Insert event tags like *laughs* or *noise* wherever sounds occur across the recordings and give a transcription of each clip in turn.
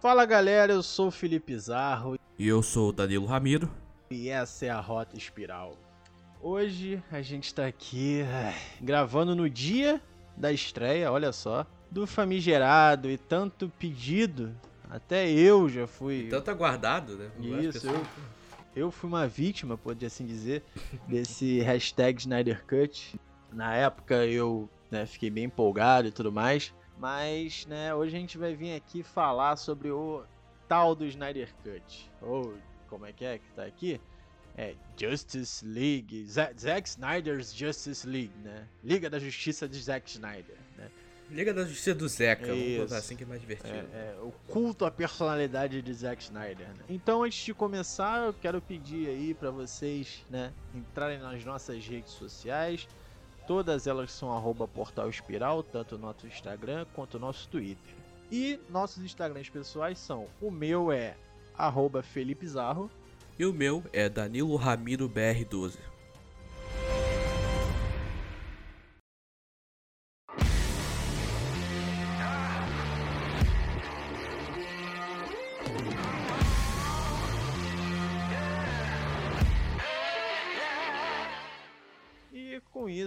Fala galera, eu sou o Felipe Zarro E eu sou o Danilo Ramiro. e essa é a Rota Espiral. Hoje a gente tá aqui ai, gravando no dia da estreia, olha só, do famigerado e tanto pedido, até eu já fui. Tanto aguardado, né? Isso, pessoas- Eu fui uma vítima, pode assim dizer, desse *laughs* hashtag Snyder Cut. Na época eu né, fiquei bem empolgado e tudo mais. Mas né, hoje a gente vai vir aqui falar sobre o tal do Snyder Cut. Ou como é que é que tá aqui? É Justice League. Za- Zack Snyder's Justice League, né? Liga da Justiça de Zack Snyder, né? Liga da Justiça do Zeca, vamos Isso. botar assim que é mais divertido. É, é, o culto à personalidade de Zack Snyder. Né? Então, antes de começar, eu quero pedir aí pra vocês, né, entrarem nas nossas redes sociais. Todas elas são arroba Portal Espiral, tanto no nosso Instagram quanto no nosso Twitter. E nossos Instagrams pessoais são: o meu é arroba Felipe Zarro, E o meu é Danilo Ramiro BR12.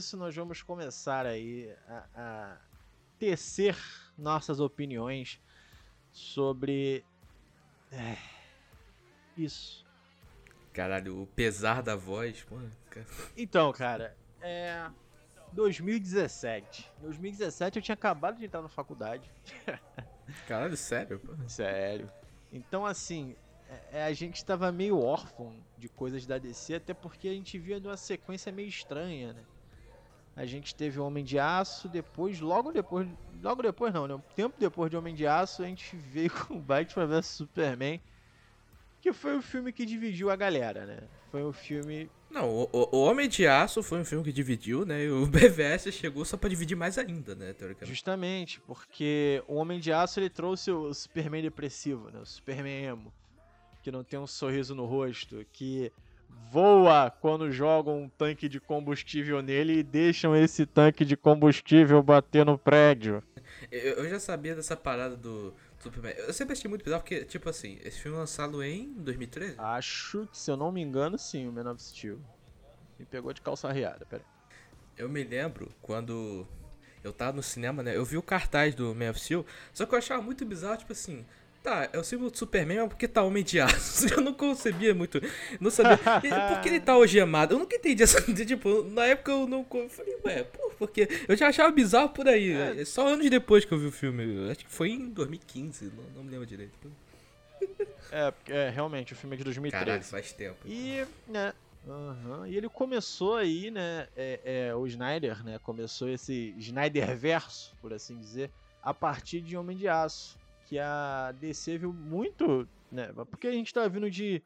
E com isso nós vamos começar aí a, a tecer nossas opiniões sobre é, isso. Caralho, o pesar da voz, cara. Então, cara, é 2017. 2017 eu tinha acabado de entrar na faculdade. *laughs* Caralho, sério, pô. Sério. Então, assim, é- é, a gente tava meio órfão de coisas da DC, até porque a gente via numa sequência meio estranha, né? A gente teve o Homem de Aço, depois, logo depois, logo depois não, né? Um tempo depois de Homem de Aço, a gente veio *laughs* com Batman vs Superman, que foi o filme que dividiu a galera, né? Foi o filme Não, o, o- Homem de Aço foi um filme que dividiu, né? E o *laughs* BVS chegou só pra dividir mais ainda, né? Teoricamente. Justamente, porque o Homem de Aço ele trouxe o Superman depressivo, né? O Superman emo, que não tem um sorriso no rosto, que voa quando jogam um tanque de combustível nele e deixam esse tanque de combustível bater no prédio. Eu, eu já sabia dessa parada do Superman. Eu sempre achei muito bizarro porque, tipo assim, esse filme lançado em 2013? Acho que, se eu não me engano, sim, o Man of Steel. Me pegou de calça riada, pera. Eu me lembro quando eu tava no cinema, né? Eu vi o cartaz do Man of Steel, só que eu achava muito bizarro, tipo assim. Tá, é o símbolo do Superman, mas por que tá Homem de Aço? *laughs* Eu não concebia muito. Não sabia. Por que ele tá algemado? Eu nunca entendi essa. *laughs* Tipo, na época eu não. Eu falei, ué, pô, porque. Eu já achava bizarro por aí. É. Só anos depois que eu vi o filme. Acho que foi em 2015, não, não me lembro direito. *laughs* É, é, realmente, o filme é de 2013. Caralho, faz tempo. E, né, aham, e ele começou aí, né, é, é, o Snyder, né, começou esse Snyder verso, por assim dizer, a partir de Homem de Aço, que a DC viu muito, né, porque a gente tá vindo de,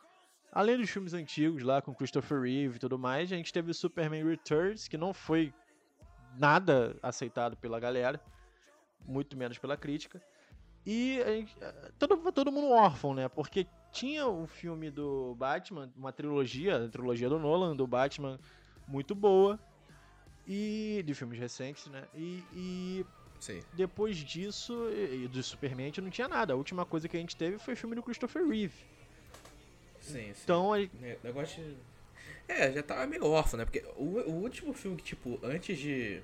além dos filmes antigos lá, com Christopher Reeve e tudo mais, a gente teve o Superman Returns, que não foi nada aceitado pela galera, muito menos pela crítica, e gente, todo, todo mundo órfão, né? Porque tinha o filme do Batman, uma trilogia, a trilogia do Nolan, do Batman, muito boa. E. de filmes recentes, né? E, e Sim. depois disso, e, do Superman, a gente não tinha nada. A última coisa que a gente teve foi o filme do Christopher Reeve. Sim, sim. Então, a- É, negócio de... É, já tava meio órfão, né? Porque o, o último filme que, tipo, antes de.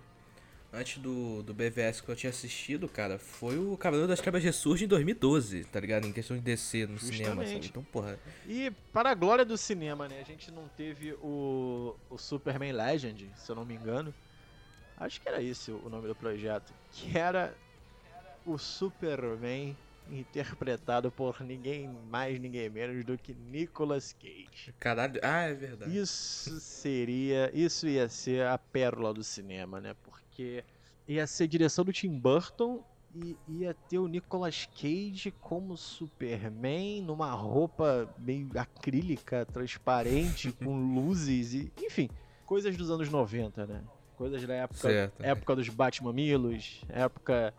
Antes do, do BVS que eu tinha assistido, cara, foi o Cavaleiro das Trevas Ressurge em 2012, tá ligado? Em questão de descer no cinema, Justamente. sabe? Então, porra. E para a glória do cinema, né? A gente não teve o, o Superman Legend, se eu não me engano. Acho que era esse o nome do projeto. Que era o Superman interpretado por ninguém mais, ninguém menos do que Nicolas Cage. Caralho. Ah, é verdade. Isso seria. Isso ia ser a pérola do cinema, né? Porque ia ser direção do Tim Burton e ia ter o Nicolas Cage como Superman numa roupa meio acrílica, transparente, com *laughs* luzes e. Enfim, coisas dos anos 90, né? Coisas da época, Certo. época dos Batmamilos, época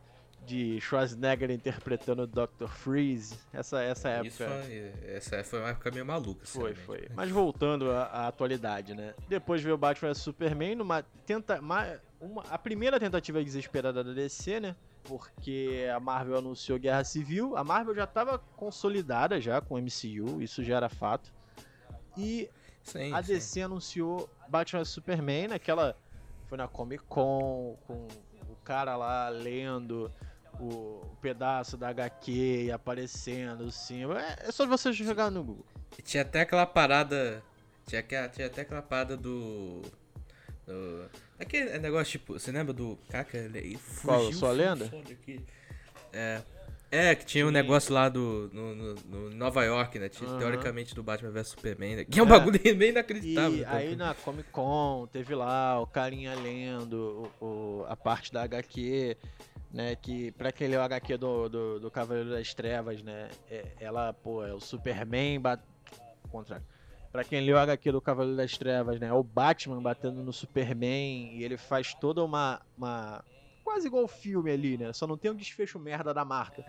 de Schwarzenegger interpretando o Dr. Freeze. Essa, essa época. Isso foi, essa foi uma época meio maluca. Foi, foi. Mas voltando à, à, atualidade, né? Depois veio o Batman vs Superman numa tenta, uma, uma, a primeira tentativa desesperada da DC, né? Porque a Marvel anunciou Guerra Civil. A Marvel já estava consolidada já com o MCU, isso já era fato. E sim, a DC sim. anunciou Batman vs Superman naquela foi na Comic Con com o cara lá lendo o, o pedaço da HQ e aparecendo assim. É, é só você jogar no Google. Tinha até aquela parada. Tinha, tinha até aquela parada do. do aquele negócio tipo. Você lembra do. Caca, ele fugiu, Qual? Sua lenda? É. É, que tinha um negócio lá do. No, no, no Nova York, né? Tinha, uhum. Teoricamente do Batman vs Superman, né? Que é um é. bagulho *laughs* bem inacreditável. E aí na Comic Con teve lá o carinha lendo o, o, a parte da HQ né? Que pra quem leu o HQ do, do, do Cavaleiro das Trevas, né? É, ela, pô, é o Superman bat... contra. Pra quem leu o HQ do Cavaleiro das Trevas, né? É o Batman batendo no Superman e ele faz toda uma. uma... Quase igual o filme ali, né? Só não tem um desfecho merda da marca.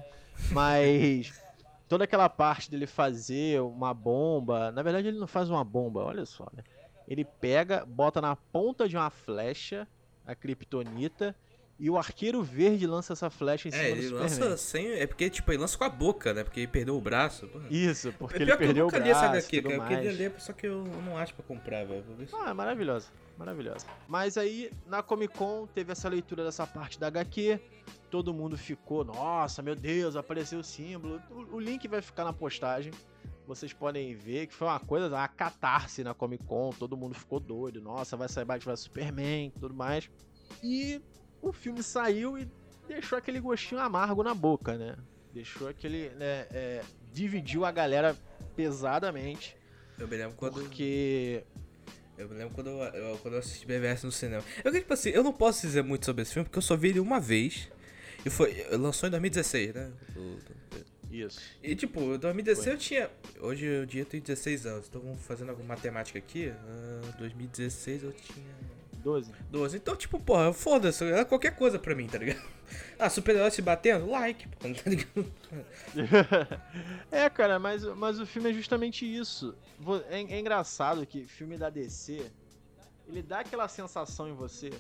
Mas. *laughs* toda aquela parte dele fazer uma bomba. Na verdade, ele não faz uma bomba, olha só, né? Ele pega, bota na ponta de uma flecha a Kryptonita e o arqueiro verde lança essa flecha em é, cima é, do ele Superman. lança sem. É porque, tipo, ele lança com a boca, né? Porque ele perdeu o braço. Porra. Isso, porque é ele perdeu o braço. Eu nunca li essa HQ, cara. Eu queria ler, só que eu não acho pra comprar, velho. Ah, é maravilhosa. Maravilhosa. Mas aí, na Comic Con, teve essa leitura dessa parte da HQ. Todo mundo ficou, nossa, meu Deus, apareceu o símbolo. O, o link vai ficar na postagem. Vocês podem ver que foi uma coisa, uma catarse na Comic Con. Todo mundo ficou doido. Nossa, vai sair Batman Superman e tudo mais. E o filme saiu e deixou aquele gostinho amargo na boca, né? Deixou aquele. Né, é, dividiu a galera pesadamente. Eu me lembro quando. Porque. Eu me lembro quando eu, eu, quando eu assisti BVS no cinema. Eu, tipo assim, eu não posso dizer muito sobre esse filme porque eu só vi ele uma vez. E foi. Lançou em 2016, né? Isso. E tipo, em 2016 foi. eu tinha. Hoje o dia eu tenho 16 anos. Então fazendo alguma matemática aqui. Uh, 2016 eu tinha. 12. 12. Então, tipo, porra, foda-se, é qualquer coisa pra mim, tá ligado? *laughs* Ah, super-herói se batendo? Like, *laughs* tá ligado? *laughs* é, cara, mas, mas o filme é justamente isso. É, é engraçado que filme da DC, ele dá aquela sensação em você.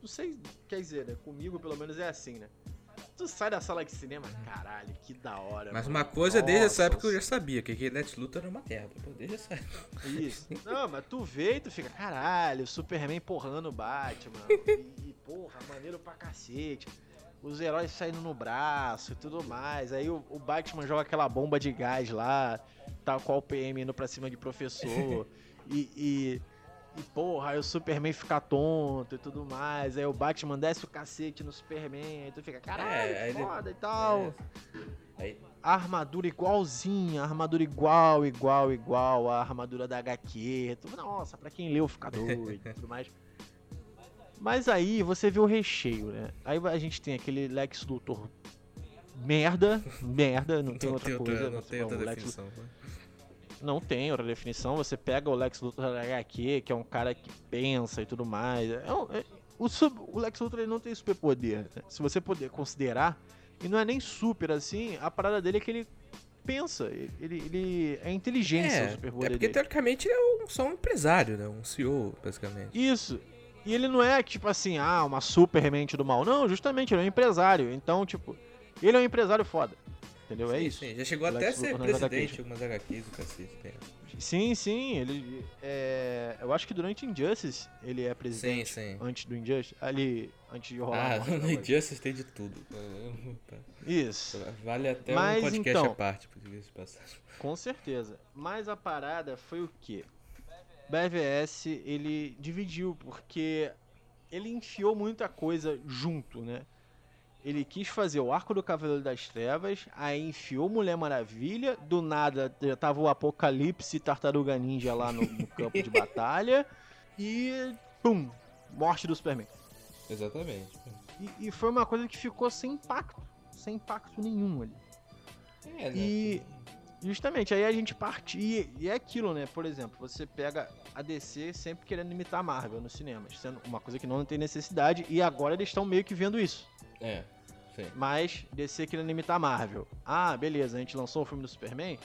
Não sei, quer dizer, né? Comigo pelo menos é assim, né? Tu sai da sala de cinema, caralho, que da hora. Mas mano. uma coisa, Nossa, desde essa época eu já sabia que aquele Lex Luthor era uma merda. Pô, desde essa época. Isso. Não, mas tu vê e tu fica, caralho, Superman porrando o Batman. *laughs* E, porra, maneiro pra cacete. Os heróis saindo no braço e tudo mais. Aí o, o Batman joga aquela bomba de gás lá, tal qual o PM indo pra cima de professor. *laughs* e, e e porra, aí o Superman fica tonto e tudo mais. Aí o Batman desce o cacete no Superman. Aí tu fica, caralho, é, foda ele... e tal. É. Aí... Armadura igualzinha, armadura igual, igual, igual a armadura da HQ. Tudo, nossa, pra quem leu fica doido *laughs* e tudo mais. Mas aí você vê o recheio, né? Aí a gente tem aquele Lex Luthor merda, merda, não *laughs* tem outra coisa. Não tem outra definição. Não tem outra definição. Você pega o Lex Luthor da HQ, que é um cara que pensa e tudo mais. É, um, é, o, sub, o, Lex Luthor ele não tem superpoder. Né? Se você puder considerar, e não é nem super assim, a parada dele é que ele pensa, ele, ele é inteligência é, o superpoder é porque dele. teoricamente ele é um, só um empresário, né? Um CEO, basicamente. Isso. E ele não é tipo assim, ah, uma super mente do mal. Não, justamente, ele é um empresário. Então, tipo, ele é um empresário foda entendeu? É sim, é isso. Sim, já chegou até a ser presidente de algumas HQs do cacete. Né? Sim, sim, ele é, eu acho que durante Injustice ele é presidente. Sim, sim. Antes do Injustice, ali antes de rolar. Ah, no *laughs* Injustice tem de tudo. Isso. Vale até Mas, um podcast então, à parte, por passar. Com certeza. Mas a parada foi o quê? BVS ele dividiu porque ele enfiou muita coisa junto, né? Ele quis fazer o arco do Cavaleiro das Trevas, aí enfiou Mulher Maravilha, do nada já tava o Apocalipse e Tartaruga Ninja lá no, no campo de *laughs* batalha, e pum, morte do Superman. Exatamente. E, e, foi uma coisa que ficou sem impacto, sem impacto nenhum ali. É, né? E justamente, aí a gente partia, e é aquilo, né? Por exemplo, você pega a DC sempre querendo imitar a Marvel nos cinemas, sendo uma coisa que não tem necessidade, e agora eles estão meio que vendo isso. É. sim. Mas DC querendo imitar a Marvel. Ah, beleza, a gente lançou o filme do Superman.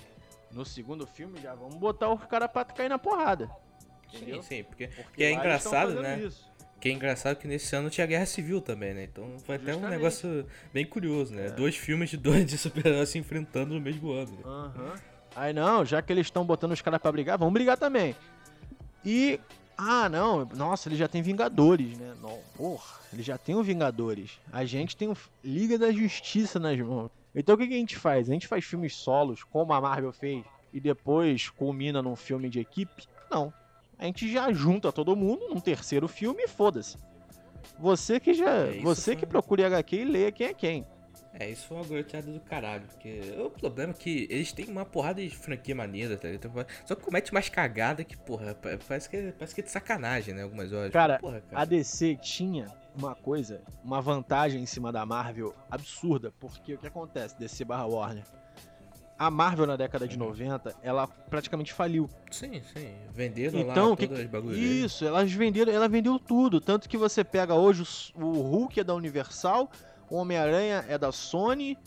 No segundo filme já vamos botar o cara pra cair na porrada. Entendeu? Sim, sim, porque, Porque porque é engraçado, né? isso. Que é engraçado que nesse ano tinha guerra civil também, né? Então foi até um Justamente. negócio bem curioso, né? É. Dois filmes de dois *laughs* de super-heróis se enfrentando no mesmo ano. né? Aham. Aí não, já que eles estão botando os caras pra brigar, vamos brigar também. E. Ah, não, nossa, ele já tem Vingadores, né? Não, porra, ele já tem o Vingadores. A gente tem o Liga da Justiça nas mãos. Então o que, que a gente faz? A gente faz filmes solos, como a Marvel fez, e depois culmina num filme de equipe? Não. A gente já junta todo mundo num terceiro filme e foda-se. Você que já. É, você foi- que procure HQ e leia quem é quem. É, isso foi uma goteada do caralho, porque o problema é que eles têm uma porrada de franquia maneira, tá ligado? Então, Só que comete mais cagada que, porra, pa- parece que, parece que é de sacanagem, né? Algumas horas. Cara, porra, A DC tinha uma coisa, uma vantagem em cima da Marvel absurda, porque o que acontece, DC barra Warner? A Marvel na década de Uhum. 90, ela praticamente faliu. Sim, sim. Venderam Então, lá o que- todos os bagulhos. deles. Isso, elas venderam, ela vendeu tudo, tanto que você pega hoje o o Hulk é da Universal, o Homem-Aranha é da Sony,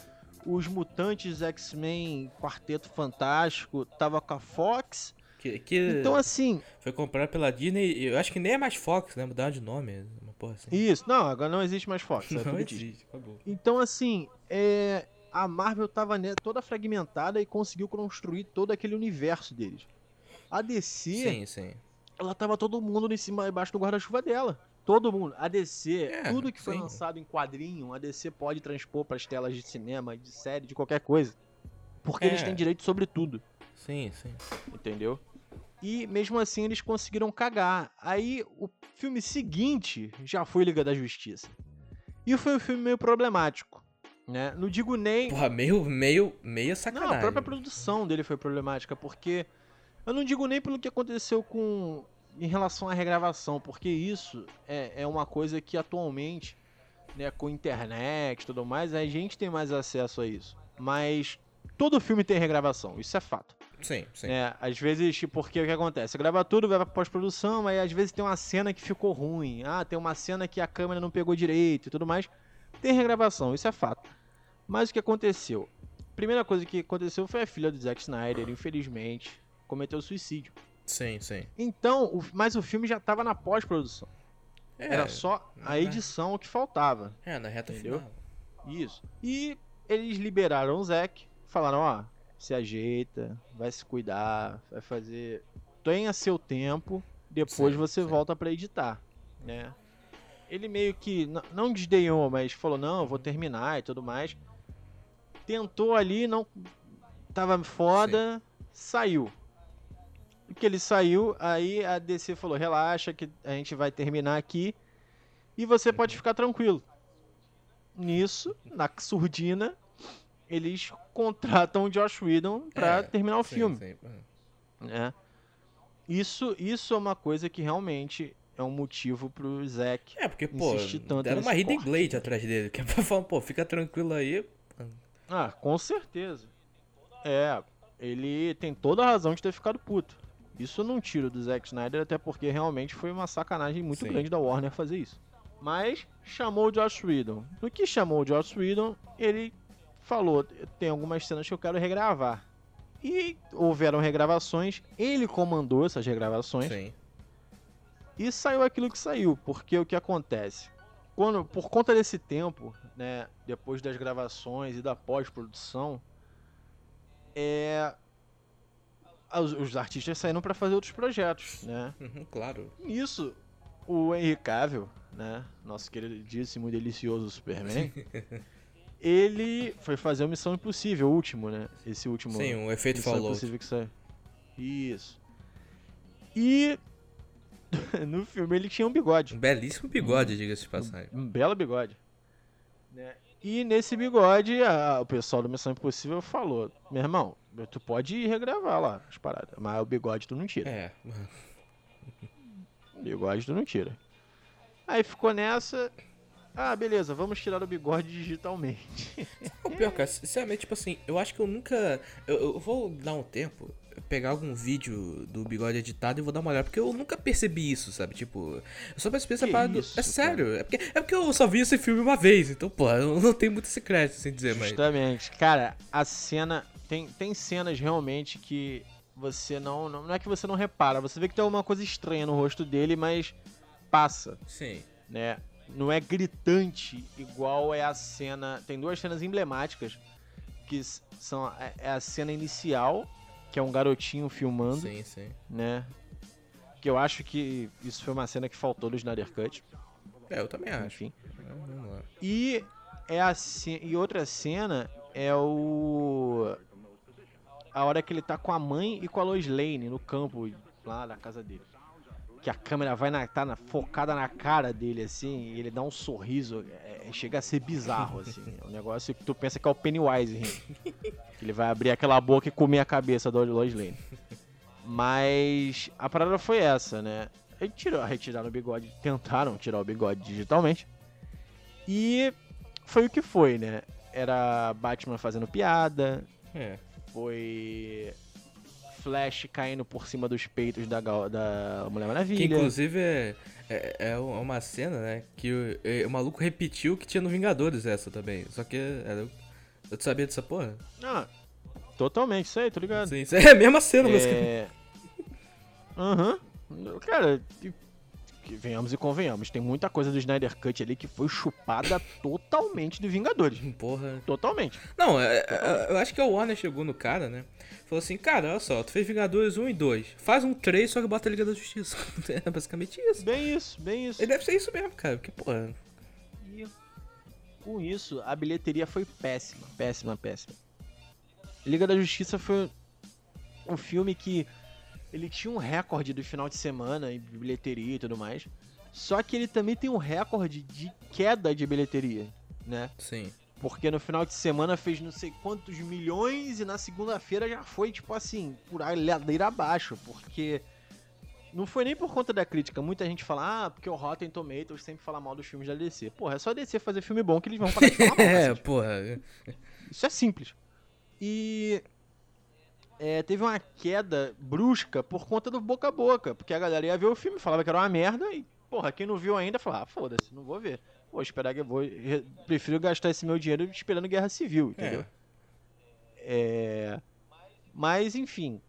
os Mutantes X-Men Quarteto Fantástico tava com a Fox. Que, que Então assim, foi comprado pela Disney, eu acho que nem é mais Fox, né? Mudaram de nome, uma porra assim. isso, não, agora não existe mais Fox, é *laughs* Não Disney. existe, acabou. Então, assim, é, a Marvel tava ne- toda fragmentada e conseguiu construir todo aquele universo deles. A DC, Sim, sim. ela tava todo mundo em cima embaixo do guarda-chuva dela. Todo mundo. A DC, É, tudo que foi sim. lançado em quadrinho, a DC pode transpor pras telas de cinema, de série, de qualquer coisa. Porque eles É. têm direito sobre tudo, Sim, sim. entendeu? E mesmo assim eles conseguiram cagar. Aí o filme seguinte já foi Liga da Justiça. E foi um filme meio problemático, né? Não digo nem Porra, meio, meio, meio sacanagem. Não, a própria produção dele foi problemática, porque eu não digo nem pelo que aconteceu com em relação à regravação, porque isso é, é uma coisa que atualmente, né, com internet e tudo mais, a gente tem mais acesso a isso. Mas todo filme tem regravação, isso é fato. Sim, sim. né? Às vezes, tipo, porque o que acontece? Você grava tudo, vai pra pós-produção, aí às vezes tem uma cena que ficou ruim. Ah, tem uma cena que a câmera não pegou direito e tudo mais. Tem regravação, isso é fato. Mas o que aconteceu? Primeira coisa que aconteceu foi a filha do Zack Snyder, infelizmente, cometeu suicídio. Sim, sim. Então, o- mas o filme já tava na pós-produção. É, Era só a edição que faltava. É, na reta Entendeu? final. Isso. E eles liberaram o Zack, falaram, ó, se ajeita, vai se cuidar, vai fazer. Tenha seu tempo, depois Sim, você sim. volta pra editar, né? Ele meio que não desdenhou, mas falou, não, eu vou terminar e tudo mais. Tentou ali, não tava foda, saiu. E que ele saiu, aí a DC falou, relaxa que a gente vai terminar aqui e você pode ficar tranquilo. Nisso, na surdina, eles contratam o Josh Whedon pra É, terminar o Sim, filme, sim. né? Isso, isso é uma coisa que realmente é um motivo pro Zack. É, porque, pô, deram uma Hidden. Blade atrás dele, que é pra falar, pô, fica tranquilo aí. Ah, com certeza. É, ele tem toda a razão de ter ficado puto. Isso eu não tiro do Zack Snyder, até porque realmente foi uma sacanagem muito Sim. grande da Warner fazer isso. Mas chamou o Josh Whedon. No que chamou o Josh Whedon, ele falou: tem algumas cenas que eu quero regravar. E houveram regravações, ele comandou essas regravações Sim. e saiu aquilo que saiu, porque o que acontece? Quando, por conta desse tempo, né, depois das gravações e da pós-produção, é, os, os artistas saíram para fazer outros projetos, né? Uhum, claro. Nisso, o Henry Cavill, né, nosso queridíssimo e delicioso Superman, *laughs* ele foi fazer o Missão Impossível, o último, né? Esse último Sim, um efeito Missão Fallout. Impossível que saiu. Isso. E *laughs* no filme ele tinha um bigode. Um belíssimo bigode, diga-se de passagem. Um belo bigode. Né? E nesse bigode, a- o pessoal do Missão Impossível falou: Meu irmão, tu pode regravar lá as paradas, mas o bigode tu não tira. É. *laughs* O bigode tu não tira. Aí ficou nessa. Ah, beleza, vamos tirar o bigode digitalmente. *laughs* O pior, cara, sinceramente, tipo assim, eu acho que eu nunca. Eu, eu vou dar um tempo. Pegar algum vídeo do bigode editado e vou dar uma olhada, porque eu nunca percebi isso, sabe? Tipo, eu só percebi essa parada. É sério, é porque, é porque eu só vi esse filme uma vez, então, pô, eu não tenho muito esse crédito, sem dizer, mas. Justamente. Cara, a cena. Tem, tem cenas realmente que você não, não. Não é que você não repara, você vê que tem alguma coisa estranha no rosto dele, mas passa, Sim. né? Não é gritante igual é a cena. Tem duas cenas emblemáticas que são a, é a cena inicial, que é um garotinho filmando, Sim, sim. né? Que eu acho que isso foi uma cena que faltou do Snyder Cut. É, eu também acho. Enfim. É. E é a e outra cena é o a hora que ele tá com a mãe e com a Lois Lane no campo lá da casa dele. Que a câmera vai na, tá na- focada na cara dele assim, e ele dá um sorriso, é- é- chega a ser bizarro assim. É um negócio que tu pensa que é o Pennywise rindo. Que ele vai abrir aquela boca e comer a cabeça da Lois Lane. Mas a parada foi essa, né? Ele tirou, retiraram o bigode, tentaram tirar o bigode digitalmente. E foi o que foi, né? Era Batman fazendo piada, É. foi Flash caindo por cima dos peitos da, da Mulher Que Maravilha. inclusive é, é, é uma cena, né? Que o, é, o maluco repetiu que tinha no Vingadores essa também. Só que era. Eu sabia dessa porra? Ah, totalmente, isso aí, tô ligado. Sim, isso é a mesma cena, mas. É... Aham. Cara, que, venhamos e convenhamos, tem muita coisa do Snyder Cut ali que foi chupada *laughs* totalmente do Vingadores. Porra. Totalmente. Não, é- é- eu acho que o Warner chegou no cara, né? Falou assim, cara, olha só, tu fez Vingadores 1 e 2. Faz um 3, só que bota a Liga da Justiça. *laughs* É basicamente isso. Bem isso, bem isso. Ele deve ser isso mesmo, cara. Porque, porra. E com isso, a bilheteria foi péssima, péssima, péssima. Liga da Justiça foi um filme que ele tinha um recorde do final de semana em bilheteria e tudo mais. Só que ele também tem um recorde de queda de bilheteria, né? Sim. Porque no final de semana fez não sei quantos milhões e na segunda-feira já foi, tipo assim, por ladeira abaixo. Porque não foi nem por conta da crítica. Muita gente fala, ah, porque o Rotten Tomatoes sempre fala mal dos filmes da DC. Porra, é só DC fazer filme bom que eles vão parar de *laughs* falar mal. É, porra. Isso é simples. E é, teve uma queda brusca por conta do boca a boca. Porque a galera ia ver o filme, falava que era uma merda. E, porra, quem não viu ainda falava, ah, foda-se, não vou ver. Vou esperar que eu vou. re- Prefiro gastar esse meu dinheiro esperando guerra civil, entendeu? É, Mas, enfim.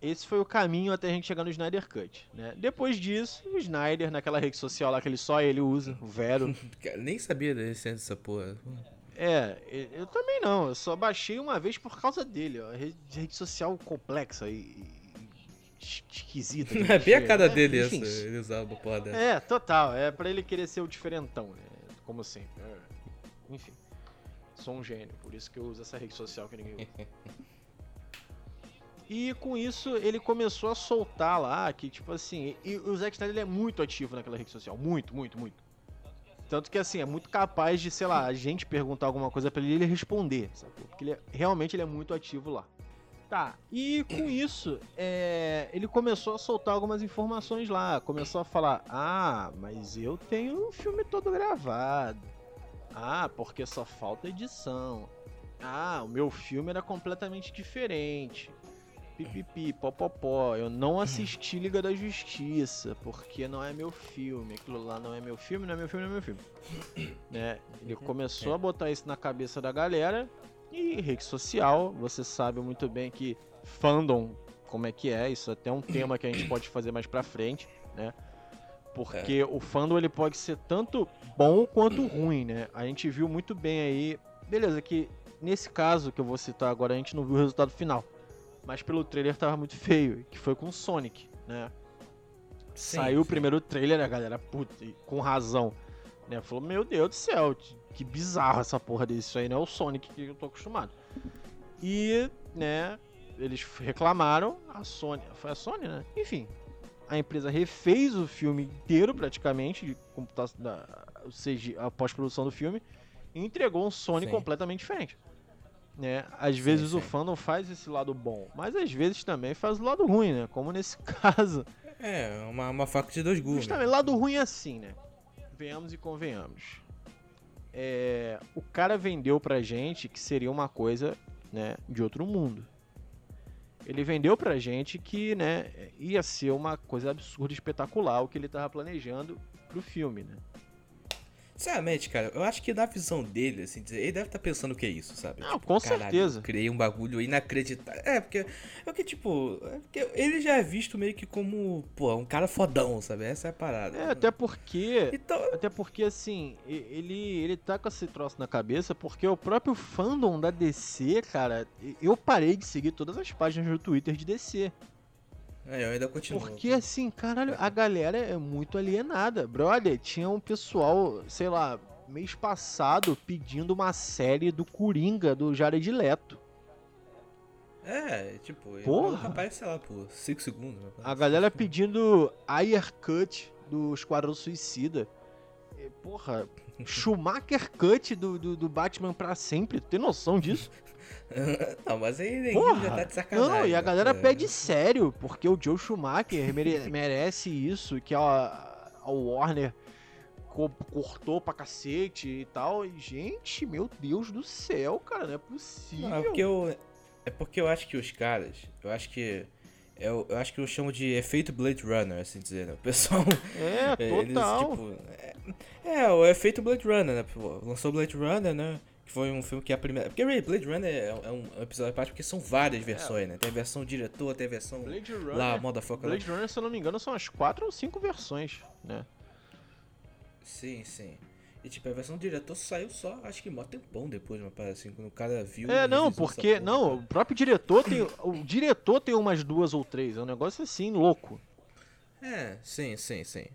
Esse foi o caminho até a gente chegar no Snyder Cut, né? Depois disso, o Snyder, naquela rede social lá que ele só ele usa, o Vero, *laughs* Cara, Nem sabia da existência dessa porra. É, eu também não. Eu só baixei uma vez por causa dele, ó. Rede, rede social complexa e, es- esquisita. *laughs* É bem a cara dele Enfim. essa, ele usava porra dessa. É, total. É pra ele querer ser o diferentão, né? Como sempre. É. Enfim. Sou um gênio, por isso que eu uso essa rede social que ninguém usa. *laughs* E com isso ele começou a soltar lá que, tipo assim, e o Zack Snyder ele é muito ativo naquela rede social. Muito, muito, muito. Tanto que assim, é muito capaz de, sei lá, a gente perguntar alguma coisa pra ele e ele responder, sacou? Porque ele é- realmente ele é muito ativo lá. Tá, e com isso, é, ele começou a soltar algumas informações lá. Começou a falar: Ah, mas eu tenho o filme todo gravado. Ah, porque só falta edição. Ah, o meu filme era completamente diferente. Pipipi, popopó. Eu não assisti Liga da Justiça, porque não é meu filme. Aquilo lá não é meu filme, não é meu filme, não é meu filme. *clears throat* né? Ele começou a botar isso na cabeça da galera. E rede social, você sabe muito bem que fandom, como é que é, isso é até um tema que a gente pode fazer mais pra frente, né? Porque o fandom ele pode ser tanto bom quanto ruim, né? A gente viu muito bem aí, beleza, que nesse caso que eu vou citar agora a gente não viu o resultado final, mas pelo trailer tava muito feio, que foi com o Sonic, né? Sim, Saiu o sim. primeiro trailer, a galera, puta, com razão, né? Falou, meu Deus do céu, que bizarro essa porra desse. Isso aí não é o Sonic que eu tô acostumado. E, né, eles reclamaram, a Sony, foi a Sony, né? Enfim, a empresa refez o filme inteiro, praticamente, de computação, da, o CG, a pós-produção do filme, e entregou um Sony Sim. completamente diferente. Né? Às Sim, vezes o sim. fandom faz esse lado bom, mas às vezes também faz o lado ruim, né? Como nesse *laughs* caso. É, uma, uma faca de dois gumes. Justamente, lado ruim é assim, né? Venhamos e convenhamos. É, o cara vendeu pra gente que seria uma coisa, né, de outro mundo. ele vendeu pra gente que, né, ia ser uma coisa absurda, espetacular o que ele tava planejando pro filme, né? Sinceramente, cara, eu acho que na visão dele, assim, ele deve estar tá pensando o que é isso, sabe? Não, tipo, com caralho, certeza. Criei um bagulho inacreditável. É, porque. É que, tipo. É porque ele já é visto meio que como, pô, um cara fodão, sabe? Essa é a parada. É, até porque. Então... Até porque, assim, ele, ele tá com esse troço na cabeça, porque o próprio fandom da DC, cara, eu parei de seguir todas as páginas do Twitter de DC. É, eu ainda continuo. Porque assim, caralho, a galera é muito alienada. Brother, tinha um pessoal, sei lá, mês passado pedindo uma série do Coringa do Jared Leto. É, tipo, Porra. aparece, sei lá, por 5 segundos. Né? A galera pedindo Ayer Cut do Esquadrão Suicida. Porra, *laughs* Schumacher Cut do, do, do Batman pra sempre. Tem noção disso? *laughs* *laughs* não, mas aí Porra, já tá de sacanagem. Não, e a né? galera é. pede sério, porque o Joe Schumacher mere *laughs* merece isso, que a, a Warner co cortou pra cacete e tal. E, gente, meu Deus do céu, cara, não é possível. Não, é porque eu, é porque eu acho que os caras, eu acho que eu, eu acho que eu chamo de efeito Blade Runner, assim dizer, né? O pessoal. É, *laughs* total. Eles, tipo, é, é, o efeito Blade Runner, né? Lançou Blade Runner, né? Que foi um filme que é a primeira. Porque Blade Runner é, é um episódio à parte porque são várias versões, é. né? Tem a versão diretor, tem a versão. Blade Runner, lá, moda foca Blade lá. Runner, se eu não me engano, são as quatro ou cinco versões, né? Sim, sim. E tipo, a versão diretor saiu só, acho que mó tempão depois, uma parada assim, quando o cara viu. É, não, porque. Não, o próprio diretor tem. o diretor tem umas duas ou três. É um negócio assim, louco. É, sim, sim, sim.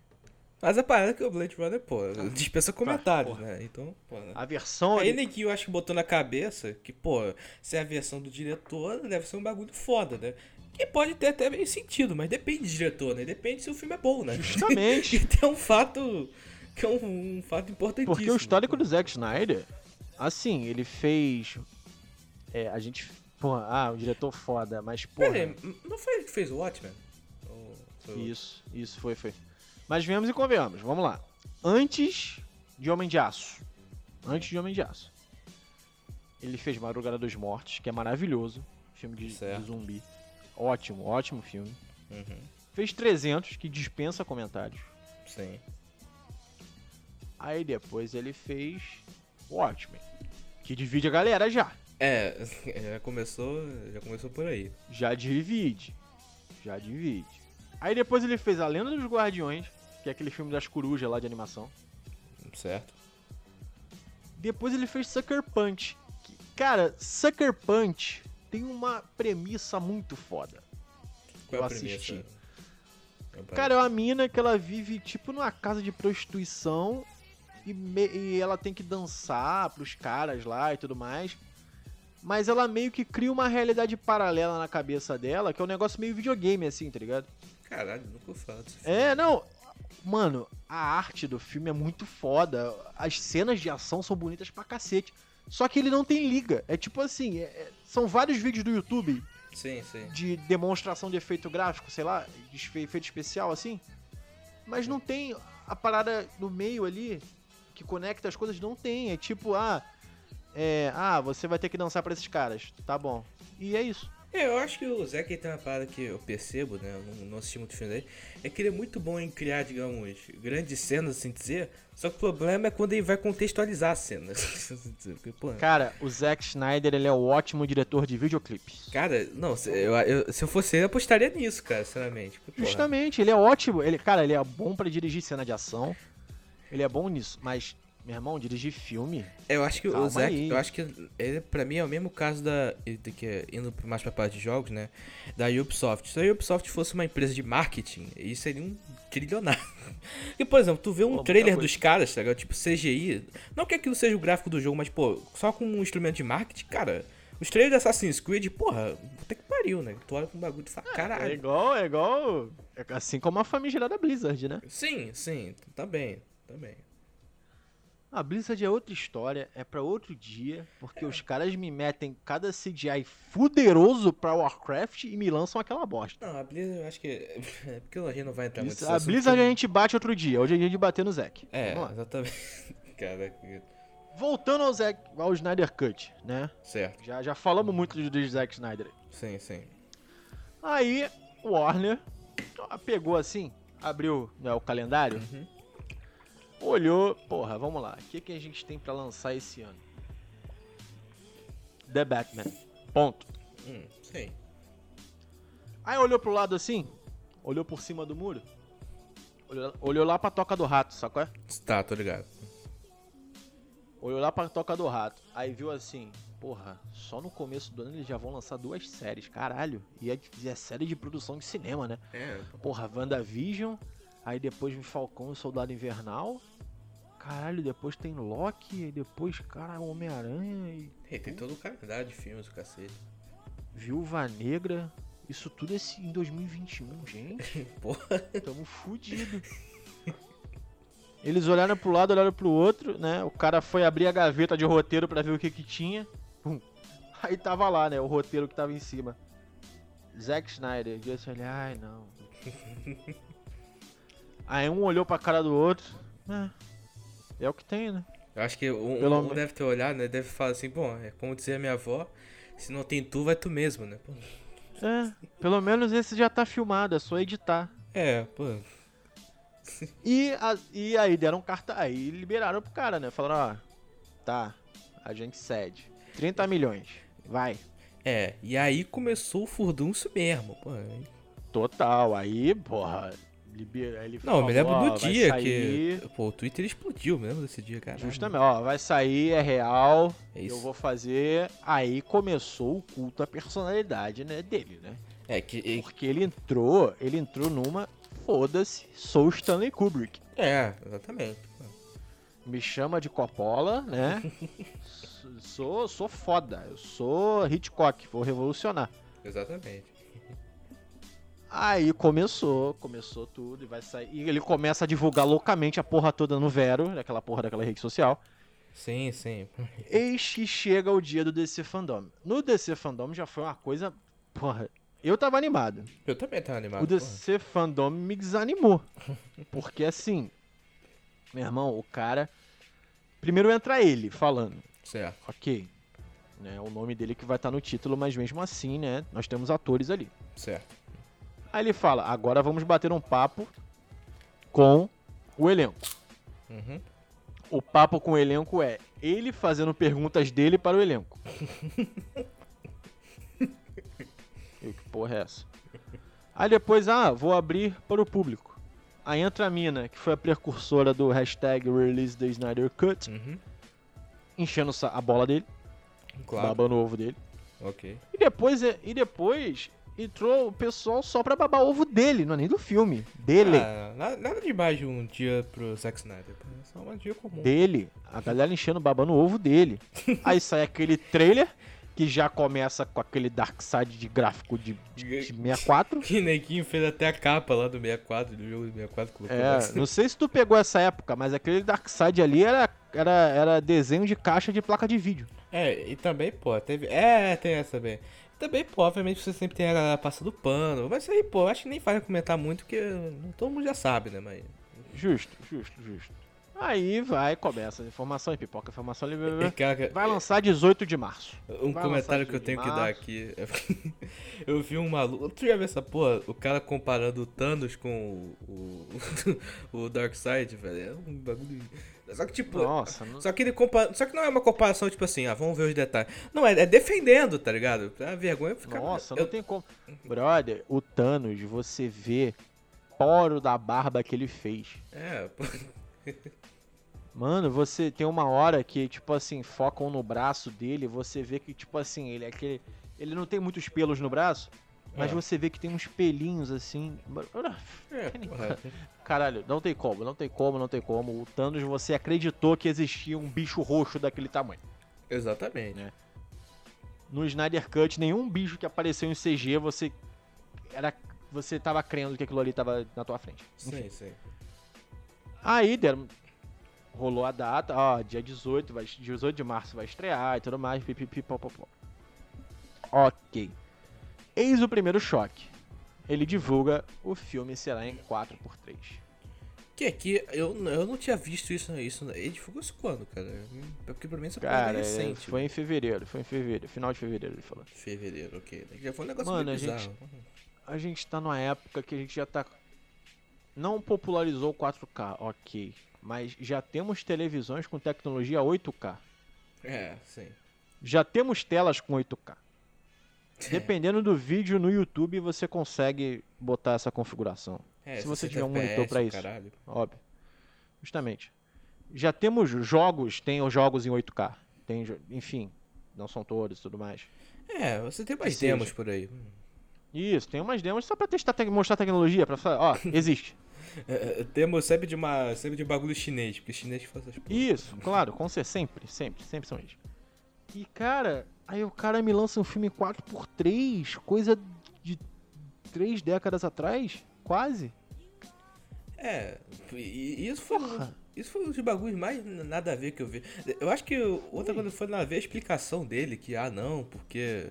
Mas a parada é que o Blade Runner, pô, dispensa comentários, né? Então, pô. Né? A versão. Aí ali... que eu acho que botou na cabeça que, pô, se é a versão do diretor, deve ser um bagulho foda, né? Que pode ter até meio sentido, mas depende do diretor, né? Depende se o filme é bom, né? Justamente. *laughs* e tem um fato. Que é um, um fato importantíssimo. Porque o histórico do Zack Snyder, assim, ele fez. É, a gente. Pô, ah, o diretor foda, mas, pô. Pera não foi ele que fez o Watchmen? Isso, isso, foi, foi. Mas vemos e convenhamos, vamos lá. Antes de Homem de Aço. Antes de Homem de Aço. Ele fez Madrugada dos Mortos, que é maravilhoso. Filme de, de zumbi. Ótimo, ótimo filme. Uhum. Fez 300, que dispensa comentários. Sim. Aí depois ele fez Watchmen, que divide a galera já. É, *laughs* já começou, já começou por aí. Já divide. Já divide. Aí depois ele fez A Lenda dos Guardiões, que é aquele filme das corujas lá de animação. Certo. Depois ele fez Sucker Punch. Que, cara, Sucker Punch tem uma premissa muito foda. Qual eu assisti. Cara, é uma mina que ela vive tipo numa casa de prostituição e, me, e ela tem que dançar pros caras lá e tudo mais. Mas ela meio que cria uma realidade paralela na cabeça dela, que é um negócio meio videogame, assim, tá ligado? Caralho, nunca desse filme. É, não. Mano, a arte do filme é muito foda. As cenas de ação são bonitas pra cacete. Só que ele não tem liga. É tipo assim, é, é são vários vídeos do YouTube sim, sim. de demonstração de efeito gráfico, sei lá, de efeito especial assim. Mas não tem a parada no meio ali que conecta as coisas, não tem. É tipo, ah, é, ah, você vai ter que dançar para esses caras. Tá bom. E é isso. É, eu acho que o Zack tem uma parada que eu percebo, né? Eu não, não assisti muito filme dele. É que ele é muito bom em criar, digamos, grandes cenas, assim dizer. Só que o problema é quando ele vai contextualizar a cena. *laughs* Porque, Cara, o Zack Snyder ele é um ótimo diretor de videoclipes. Cara, não, se eu, eu, se eu fosse ele, eu apostaria nisso, cara, sinceramente. Justamente, ele é ótimo. Ele, cara, ele é bom para dirigir cena de ação. Ele é bom nisso, mas meu irmão, dirigir filme. Eu acho que Calma o Zack, aí. eu acho que ele, pra mim, é o mesmo caso da. Que, indo mais pra parte de jogos, né? Da Ubisoft. Se a Ubisoft fosse uma empresa de marketing, isso seria um trilionário. *laughs* E, por exemplo, tu vê um pô, trailer dos caras, tá ligado? Tipo CGI. Não que aquilo seja o gráfico do jogo, mas, pô, só com um instrumento de marketing, cara. Os trailers de Assassin's Creed, porra, puta que pariu, né? Tu olha com um bagulho e fala, é, caralho. É igual, é igual. É assim como a famigerada Blizzard, né? Sim, sim, também, também. A Blizzard é outra história, é para outro dia, porque é. os caras me metem cada CGI fuderoso pra Warcraft e me lançam aquela bosta. Não, a Blizzard eu acho que. *laughs* É porque a gente não vai entrar Isso, muito A Blizzard a gente bate outro dia, hoje é dia de bater no Zack. É, exatamente. *laughs* Cara, Voltando ao Zack, ao Snyder Cut, né? Certo. Já, já falamos muito do, do Zack Snyder. Sim, sim. Aí, o Warner pegou assim, abriu né, o calendário, Uhum. Olhou, porra, vamos lá, o que, que a gente tem pra lançar esse ano? The Batman. Ponto. Hum, sim. Aí olhou pro lado assim, olhou por cima do muro, olhou, olhou lá pra toca do rato, sacou? é? Tá, tô ligado. Olhou lá pra toca do rato, aí viu assim, porra, só no começo do ano eles já vão lançar duas séries, caralho. E é, é série de produção de cinema, né? É, Porra, WandaVision, aí depois vem Falcão e Soldado Invernal. Caralho, depois tem Loki, e depois, cara, Homem-Aranha e tem, tem todo o calendário de filmes, o cacete. Viúva Negra. Isso tudo esse em 2021, gente. *laughs* Porra. Tamo fudido. Eles olharam pro lado, olharam pro outro, né? O cara foi abrir a gaveta de roteiro pra ver o que que tinha. Pum. Aí tava lá, né? O roteiro que tava em cima. Zack Snyder. E eu assim, ai não. *laughs* Aí um olhou pra cara do outro. É, é o que tem, né? Eu acho que um, Pelo um deve ter olhado, né? Deve falar assim, bom, é como dizia minha avó, se não tem tu, vai tu mesmo, né? Pô, É, pelo menos esse já tá filmado, é só editar. É, pô. E, a- e aí deram carta. Aí liberaram pro cara, né? Falaram, ó, tá, a gente cede. 30 milhões. Vai. É, e aí começou o furdunço mesmo, pô. Total. Aí, porra. Libera, ele Não, eu me lembro falou, do dia sair- que. Pô, o Twitter explodiu, me lembro desse dia, cara. Justamente, ó, vai sair, é real. É isso. Eu vou fazer. Aí começou o culto à personalidade, né, dele, né? É que. Porque ele entrou, ele entrou numa. Foda-se, sou Stanley Kubrick. É, exatamente. Me chama de Coppola, né? *laughs* Sou, sou foda, eu sou Hitchcock, vou revolucionar. Exatamente. Aí começou, começou tudo e vai sair. E ele começa a divulgar loucamente a porra toda no Vero, aquela porra daquela rede social. Sim, sim. Eis que chega o dia do DC Fandom. No DC Fandom já foi uma coisa. Porra, eu tava animado. Eu também tava animado. o porra. DC Fandom me desanimou. Porque assim, meu irmão, o cara. Primeiro entra ele falando, Certo. ok. Né, o nome dele que vai estar no título, mas mesmo assim, né? Nós temos atores ali. Certo. Aí ele fala: agora vamos bater um papo com o elenco. Uhum. O papo com o elenco é ele fazendo perguntas dele para o elenco. *laughs* e que porra é essa? Aí depois, ah, vou abrir para o público. Aí entra a mina, que foi a precursora do hashtag Release the Snyder Cut, Uhum. enchendo a bola dele, Claro. babando o ovo dele. Ok. E depois, é- e depois entrou o pessoal só pra babar ovo dele, não é nem do filme. Dele. Ah, nada, nada demais de um dia pro Zack Snyder. É só um dia comum. dele, a galera enchendo, babando o ovo dele. *laughs* Aí sai aquele trailer que já começa com aquele Dark Side de gráfico de, de, de 64. *laughs* Que neguinho fez até a capa lá do 64, do jogo do 64. Colocou É, assim. não sei se tu pegou essa época, mas aquele Dark Side ali era, era, era desenho de caixa de placa de vídeo. É, e também, pô, teve. É, tem essa também. Também, pô, obviamente você sempre tem a galera passando pano. Mas aí, pô, acho que nem vale comentar muito, porque todo mundo já sabe, né? Mas. Justo, justo, justo. Aí vai, começa as informações, pipoca informação ali. Vai lançar 18 de março. Um Vai comentário que eu tenho que dar aqui. é- *laughs* Eu vi um maluco. Tu já viu essa porra? O cara comparando o Thanos com o, o, *laughs* o Darkseid, velho. É um bagulho. Só que, tipo. Nossa, não... Só que ele compara... Só que não é uma comparação, tipo assim, ah, vamos ver os detalhes. Não, é, é defendendo, tá ligado? A vergonha fica. Nossa, eu... não tem como. Brother, o Thanos, você vê poro da barba que ele fez. É, pô. *laughs* Mano, você tem uma hora que, tipo assim, focam no braço dele, você vê que, tipo assim, ele é aquele. Ele não tem muitos pelos no braço, mas É. você vê que tem uns pelinhos assim. É, *laughs* porra. Caralho, não tem como, não tem como, não tem como. O Thanos, você acreditou que existia um bicho roxo daquele tamanho. Exatamente. Né? No Snyder Cut, nenhum bicho que apareceu em CG, você. Era. Você tava crendo que aquilo ali tava na tua frente. Sim, sim. Aí deram, rolou a data, ó, dia 18, vai, 18 de março vai estrear e tudo mais, pipipi, popopó. Ok. Eis o primeiro choque. Ele divulga o filme será em 4x3. Que aqui, eu, eu não tinha visto isso. isso ele divulgou isso quando, cara? Porque pra mim essa porra Cara, é é, recente. foi em fevereiro, foi em fevereiro, final de fevereiro ele falou. Fevereiro, ok. Já foi um negócio Mano, a bizarro. gente- a gente tá numa época que a gente já tá. Não popularizou o 4K, ok. Mas já temos televisões com tecnologia 8K. É, sim. Já temos telas com 8K. Dependendo do vídeo no YouTube, você consegue botar essa configuração. É, Se você 60 tiver um monitor FPS, pra isso. Caralho. Óbvio. Justamente. Já temos jogos, tem os jogos em 8K. Tem, enfim, não são todos e tudo mais. É, você tem mais demos por aí. Isso, tem umas demos só pra testar, te- mostrar tecnologia, pra falar, ó, *laughs* existe. É, é, demos sempre de uma. sempre de bagulho chinês, porque chinês faz essas porra. Isso, claro, com certeza, sempre, sempre, sempre são eles. E cara, aí o cara me lança um filme 4x3, coisa de três décadas atrás, quase. É, isso foi. Porra. Isso foi um dos bagulhos mais nada a ver que eu vi. Eu acho que outra coisa foi na ver a explicação dele, que ah não, porque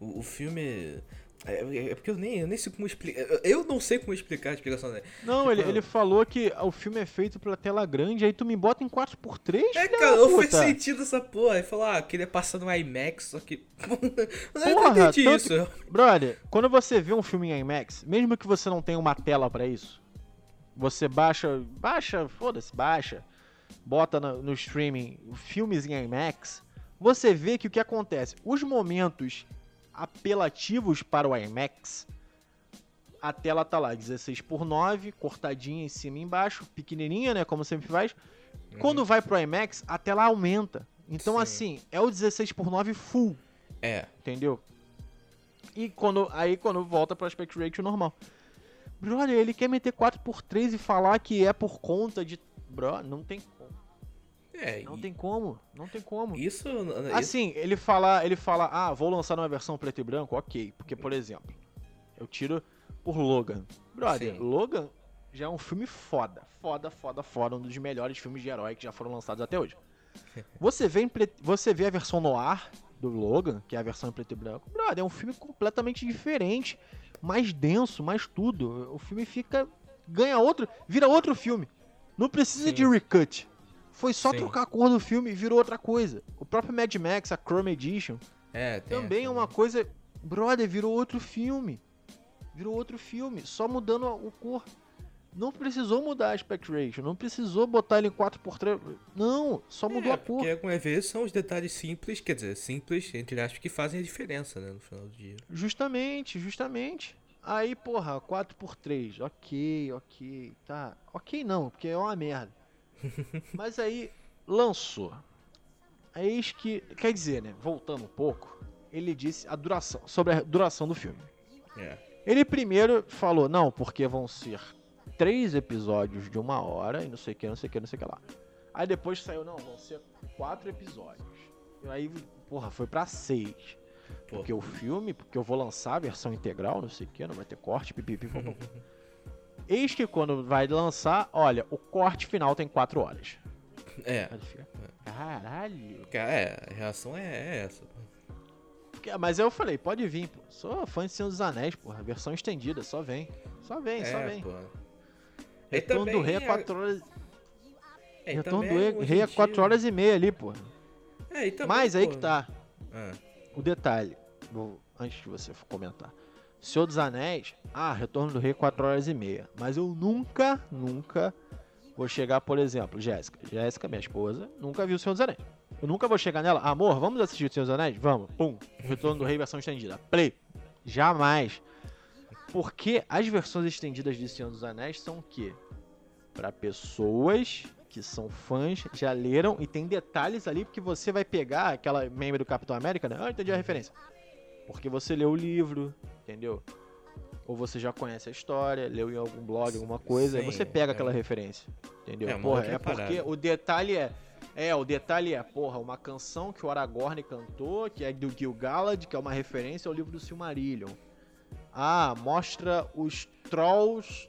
o, o filme. É, é porque eu nem, eu nem sei como explicar. Eu não sei como explicar a explicação dele. Não, ele, Tipo, ele falou que o filme é feito pela tela grande, aí tu me bota em 4x3, É, cara, não fez puta. sentido essa porra. Ele falou, ah, queria passar no IMAX, só que. *laughs* eu não Porra, entendi tanto isso. Brother, quando você vê um filme em IMAX, mesmo que você não tenha uma tela pra isso, você baixa, baixa, foda-se, baixa, bota no, no streaming filmes em IMAX, você vê que o que acontece, os momentos apelativos para o IMAX, a tela tá lá 16 por 9, cortadinha em cima e embaixo, pequenininha, né, como sempre faz. Quando vai pro IMAX, a tela aumenta. Então Sim. assim, é o 16 por 9 full É, entendeu? E quando aí quando volta pro aspect ratio normal. Brother, ele quer meter 4x3 e falar que é por conta de. Bro, não tem como. É. Não e- tem como. Não tem como. Isso. isso Assim, ele fala, ele fala, ah, vou lançar numa versão preto e branco, ok. Porque, por exemplo, eu tiro por Logan. Brother, Sim. Logan já é um filme foda. Foda, foda, foda. Um dos melhores filmes de herói que já foram lançados até hoje. *laughs* Você vê, pre- você vê a versão noir do Logan, que é a versão em preto e branco. Brother, é um filme completamente diferente. Mais denso, mais tudo. O filme fica. ganha outro. vira outro filme. Não precisa Sim. de recut. Foi só Sim. trocar a cor do filme e virou outra coisa. O próprio Mad Max, a Chrome Edition, é, também é essa, uma né? coisa. Brother, virou outro filme. Virou outro filme. Só mudando a- o cor. Não precisou mudar a aspect ratio. Não precisou botar ele em 4x3. Não, só mudou é, a cor. Porque algumas vezes são os detalhes simples, quer dizer, simples, entre aspas, que fazem a diferença, né, no final do dia. Justamente, justamente. Aí, porra, 4x3. Ok, ok. Tá. Ok não, porque é uma merda. *laughs* Mas aí, lançou. Eis que. Quer dizer, né? Voltando um pouco, ele disse a duração. Sobre a duração do filme. É. Ele primeiro falou, não, porque vão ser três episódios de uma hora e não sei o que, não sei o que, não sei o que lá. Aí depois saiu, não, vão ser quatro episódios. E aí, porra, foi pra seis. Pô. Porque o filme, porque eu vou lançar a versão integral, não sei o que, não vai ter corte, pipipi, popopó. *laughs* Eis que quando vai lançar, olha, o corte final tem quatro horas. É. Fica, Caralho. Cara, É, a reação é, é essa. Mas eu falei, pode vir, pô. Sou fã de Senhor dos Anéis, porra. Versão estendida, só vem. Só vem, só é, vem. pô. Retorno do Rei é a- 4 horas. é, Retorno do Rei, é 4 dia- horas e meia ali, pô. É, e também, Mas aí que tá. ah, O detalhe, antes de você comentar. Senhor dos Anéis, ah, Retorno do Rei 4 horas e meia. Mas eu nunca, nunca vou chegar, por exemplo, Jéssica. Jéssica, minha esposa, nunca viu o Senhor dos Anéis. Eu nunca vou chegar nela, amor, vamos assistir o Senhor dos Anéis? Vamos. Pum. Retorno do Rei versão estendida. Play. Jamais. Porque as versões estendidas de Senhor dos Anéis são o quê? Para pessoas que são fãs, já leram e tem detalhes ali porque você vai pegar aquela meme do Capitão América, né? Ah, entendi a referência. Porque você leu o livro, entendeu? Ou você já conhece a história, leu em algum blog, alguma coisa, aí Sim, você pega é. aquela referência. Entendeu? É porra, é porque o detalhe é. É, o detalhe é, porra, uma canção que o Aragorn cantou, que é do Gil-galad, que é uma referência ao livro do Silmarillion. Ah, mostra os trolls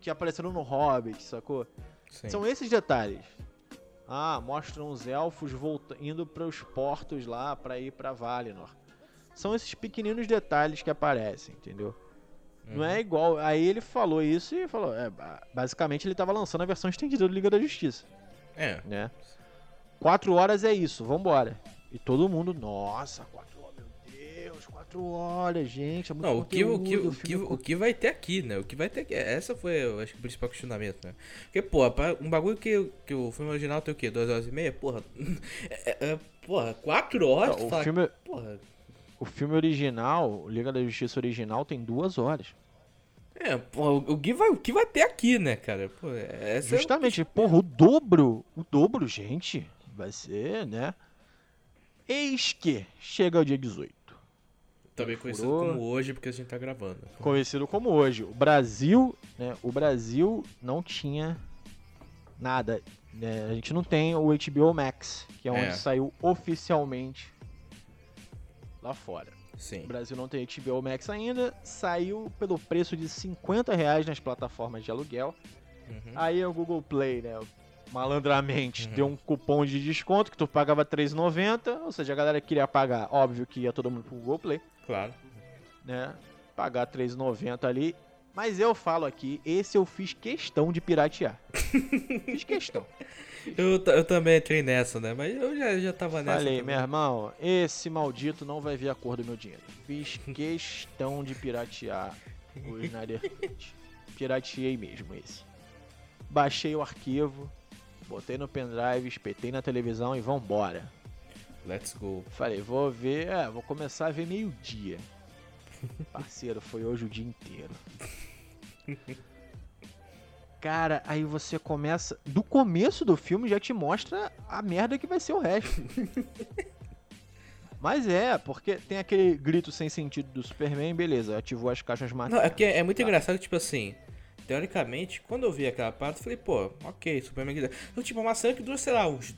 que apareceram no Hobbit, sacou? sim. São esses detalhes. Ah, mostram os elfos volta indo para os portos lá para ir para Valinor. São esses pequeninos detalhes que aparecem, entendeu? Não Uhum. é igual. Aí ele falou isso e falou. É, ba- basicamente ele tava lançando a versão estendida do Liga da Justiça, É. né? Quatro horas é isso, vambora. E todo mundo, nossa, quatro horas, meu Deus, quatro horas, gente. É muito Não, o que, o, que, o, que, filme o que vai ter aqui, né? O que vai ter aqui. Essa foi, acho que o principal questionamento, né? Porque, pô, um bagulho que, que o filme original tem o quê? Duas horas e meia? Porra. *laughs* É, é, porra, quatro horas? Não, o fala, filme- Porra. O filme original, o Liga da Justiça original, tem duas horas. É, o, o que vai, o que vai ter aqui, né, cara? Pô, essa é- Justamente, porra, o dobro, o dobro, gente, vai ser, né? Eis que chega o dia 18. Também conhecido Furou. como hoje, porque a gente tá gravando. Conhecido como hoje. O Brasil, né? O Brasil não tinha nada. né, A gente não tem o HBO Max, que é onde É. saiu oficialmente lá fora. O Sim. Brasil não tem HBO Max ainda, saiu pelo preço de 50 reais nas plataformas de aluguel. Uhum. Aí o Google Play, né, malandramente, Uhum. deu um cupom de desconto que tu pagava R$3,90, ou seja, a galera queria pagar, óbvio que ia todo mundo pro Google Play, Claro. né, pagar R$3,90 ali. Mas eu falo aqui, esse eu fiz questão de piratear. *laughs* fiz questão. Eu, eu também entrei nessa, né? Mas eu já, já tava nessa. Falei, meu também. irmão, esse maldito não vai ver a cor do meu dinheiro. Fiz questão de piratear o Snyder Cut. Pirateei mesmo esse. Baixei o arquivo, botei no pendrive, espetei na televisão e vambora. Let's go. Falei, vou ver, é, vou começar a ver meio-dia. *laughs* Parceiro, foi hoje o dia inteiro. Cara, aí você começa. Do começo do filme já te mostra a merda que vai ser o resto. *laughs* Mas é, porque tem aquele grito sem sentido do Superman, beleza, ativou as caixas Não, maternas. é porque é muito Tá. engraçado, tipo assim. Teoricamente, quando eu vi aquela parte, eu falei, pô, ok, Superman. Então, tipo, uma cena que dura, sei lá, uns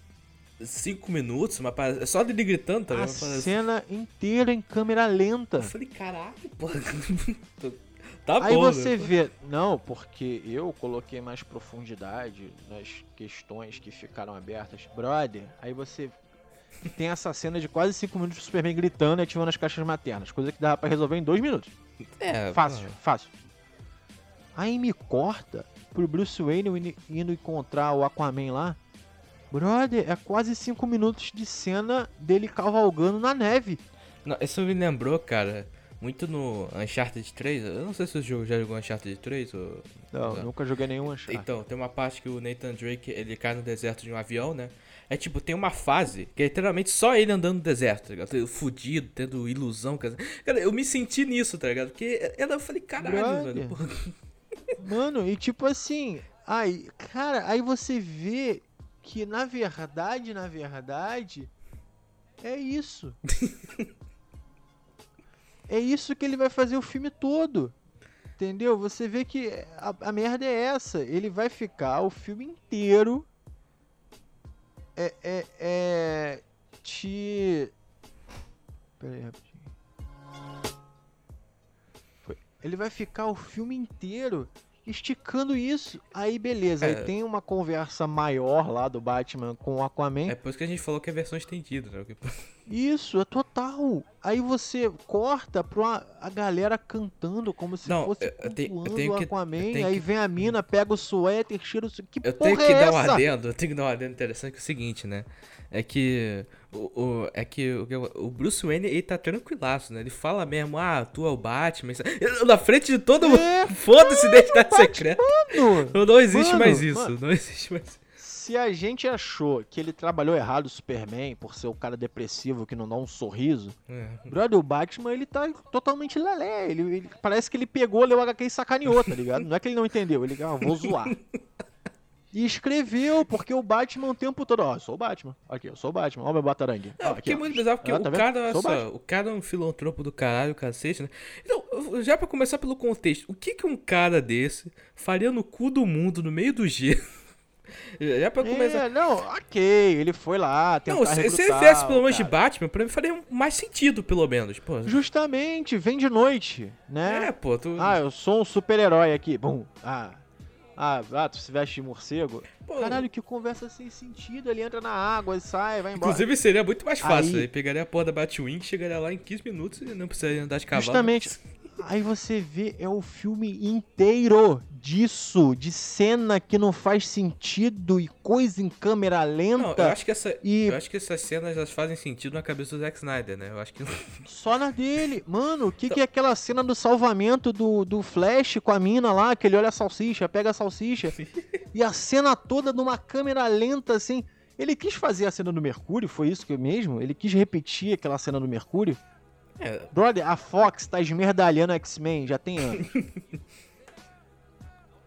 5 minutos, uma parada. Só dele gritando, tá A cena inteira em câmera lenta. Eu falei, caralho, pô. *laughs* tá Aí bom. você né? vê. Não, porque eu coloquei mais profundidade nas questões que ficaram abertas. Brother, aí você tem essa cena de quase 5 minutos do Superman gritando e ativando as caixas maternas. Coisa que dava pra resolver em 2 minutos. É, Fácil, pô. fácil. Aí me corta pro Bruce Wayne indo encontrar o Aquaman lá. Brother, é quase 5 minutos de cena dele cavalgando na neve. Não, isso me lembrou, cara, muito no Uncharted 3. Eu não sei se o jogo já jogou Uncharted 3 ou. Não, Não. nunca joguei nenhum Uncharted. Então, tem uma parte que o Nathan Drake, ele cai no deserto de um avião, né? É tipo, tem uma fase que é literalmente só ele andando no deserto, tá ligado? Fudido, tendo ilusão. Cara, eu me senti nisso, tá ligado? Porque eu falei, caralho, velho. Mano, e tipo assim, aí, cara, aí você vê que na verdade, na verdade, é isso. *laughs* é isso que ele vai fazer o filme todo. Entendeu? Você vê que a, a merda é essa. Ele vai ficar o filme inteiro. É. É. é te. Pera aí, rapidinho. Foi. Ele vai ficar o filme inteiro esticando isso. Aí beleza, É. aí tem uma conversa maior lá do Batman com o Aquaman. É por isso que a gente falou que é versão estendida, né? Isso, é total. Aí você corta pra a galera cantando como se Não, fosse eu- tenho- eu tenho o que- Aquaman. tenho Aí que- vem a mina, pega o suéter, cheira o... Que Eu tenho que é dar um essa? adendo, eu tenho que dar um adendo interessante que é o seguinte, né? É que o, o- é que o, o Bruce Wayne, ele tá tranquilaço, né? Ele fala mesmo, ah, tu é o Batman. Na frente de todo mundo. É, Foda-se identidade secreta. Mano, Não, existe Mano, mais isso. mano. Não existe mais. se a gente achou que ele trabalhou errado o Superman por ser o cara depressivo que não dá um sorriso, É. brother, o Batman ele tá totalmente lelé. Ele, ele- parece que ele pegou, leu HQ e sacaneou, tá ligado? Não é que ele não entendeu, ele, ah, vou zoar. *laughs* E escreveu, porque o Batman o tempo todo, ó, eu sou o Batman. Aqui, eu sou o Batman, ó meu batarangue. Não, porque é muito bizarro, porque Ah, o tá vendo? cara, olha o só, o cara é um filantropo do caralho, cacete, né? Então, já pra começar pelo contexto, o que que um cara desse faria no cu do mundo, no meio do gelo? *laughs* já pra começar... É, não, ok, ele foi lá, Não, se, se ele recrutar viesse pelo o menos de. Batman, pra mim faria mais sentido, pelo menos. Pô, Justamente, vem de noite, né? é, pô, tu... Ah, eu sou um super-herói aqui. Bum. Ah. Ah, ah, tu se veste de morcego. pô, Caralho, que conversa sem sentido. Ele entra na água e sai, vai embora. Inclusive seria muito mais fácil. Aí- Ele pegaria a porra da Batwing, chegaria lá em 15 minutos e não precisaria andar de cavalo. Justamente. Aí você vê, é o filme inteiro disso, de cena que não faz sentido e coisa em câmera lenta. Não, eu acho que essa, e eu acho que essas cenas elas fazem sentido na cabeça do Zack Snyder, né? Eu acho que *laughs* só na dele. Mano, o que, que é aquela cena do salvamento do, do Flash com a mina lá, que ele olha a salsicha, pega a salsicha, e a cena toda numa câmera lenta assim. Ele quis fazer a cena do Mercúrio, foi isso que eu mesmo? Ele quis repetir aquela cena do Mercúrio? É, Brother, a Fox tá esmerdalhando X-Men já tem anos. *laughs*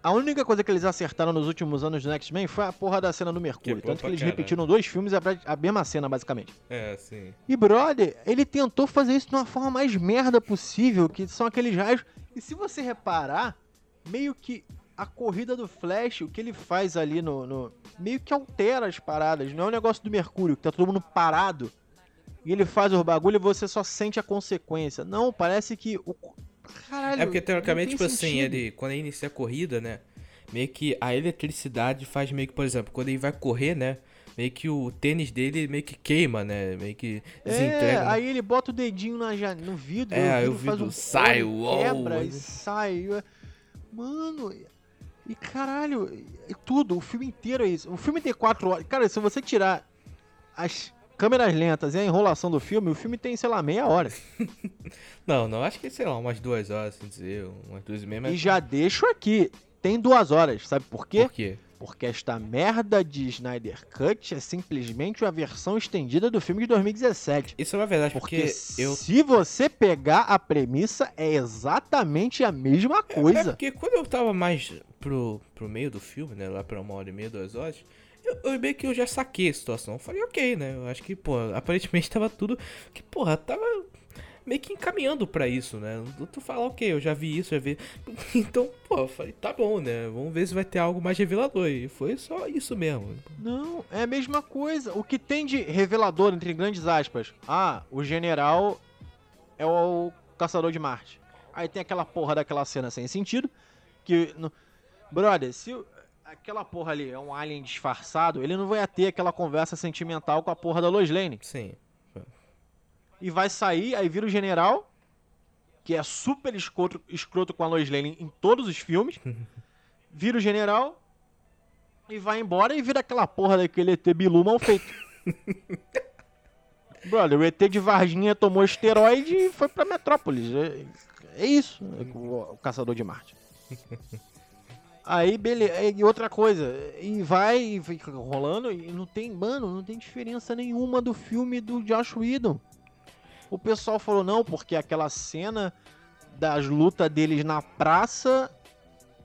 A única coisa que eles acertaram nos últimos anos do X-Men foi a porra da cena do Mercúrio. Que Tanto que eles caralho. repetiram dois filmes a, a mesma cena, basicamente. é, sim. E, brother, ele tentou fazer isso de uma forma mais merda possível, que são aqueles raios. E se você reparar, meio que a corrida do Flash, o que ele faz ali no, no- meio que altera as paradas. Não é o negócio do Mercúrio, que tá todo mundo parado. E ele faz os bagulho e você só sente a consequência. Não, parece que o. Caralho. É porque teoricamente, tipo tem assim, sentido. ele quando ele inicia a corrida, né? Meio que a eletricidade faz meio que, por exemplo, quando ele vai correr, né? Meio que o tênis dele meio que queima, né? Meio que desentrega. É, né? aí ele bota o dedinho na, no vidro, É, o vidro faz vidro um sai, uou, quebra e né? sai. Mano, e caralho, e tudo, o filme inteiro é isso. O filme tem quatro horas. Cara, se você tirar as câmeras lentas e a enrolação do filme, o filme tem, sei lá, meia hora. *laughs* Não, não, acho que, sei lá, umas duas horas, assim dizer, umas duas e meia, mas... E já deixo aqui, tem duas horas, sabe por quê? Por quê? Porque esta merda de Snyder Cut é simplesmente uma versão estendida do filme de 2017. Isso é uma verdade, Porque porque, eu... se você pegar a premissa, é exatamente a mesma É coisa. porque quando eu tava mais pro, pro meio do filme, né, lá pra uma hora e meia, duas horas, eu, meio que eu já saquei a situação. Eu falei, ok, né, eu acho que, pô, *laughs* aparentemente tava tudo... Que, porra, tava meio que encaminhando pra isso, né? Tu- fala, ok, eu já vi isso, já vi... *laughs* Então, pô, eu falei, tá bom, né, vamos ver se vai ter algo mais revelador. E foi só isso mesmo. Não, é a mesma coisa. O que tem de revelador, entre grandes aspas? Ah, o general é o caçador de Marte. Aí tem aquela porra daquela cena sem sentido. Que. no- Brother, se aquela porra ali é um alien disfarçado, ele não vai ter aquela conversa sentimental com a porra da Lois Lane. Sim. E vai sair, aí vira o general, que é super escroto, escroto com a Lois Lane em todos os filmes. *laughs* Vira o general e vai embora e vira aquela porra daquele ET Bilu mal feito. *laughs* Brother, o ET de Varginha tomou esteroide e foi pra Metrópolis. É, é isso, o, o caçador de Marte. *laughs* Aí, beleza. E outra coisa, e vai e fica rolando e não tem, mano, não tem diferença nenhuma do filme do Josh Whedon. O pessoal falou não, porque aquela cena das lutas deles na praça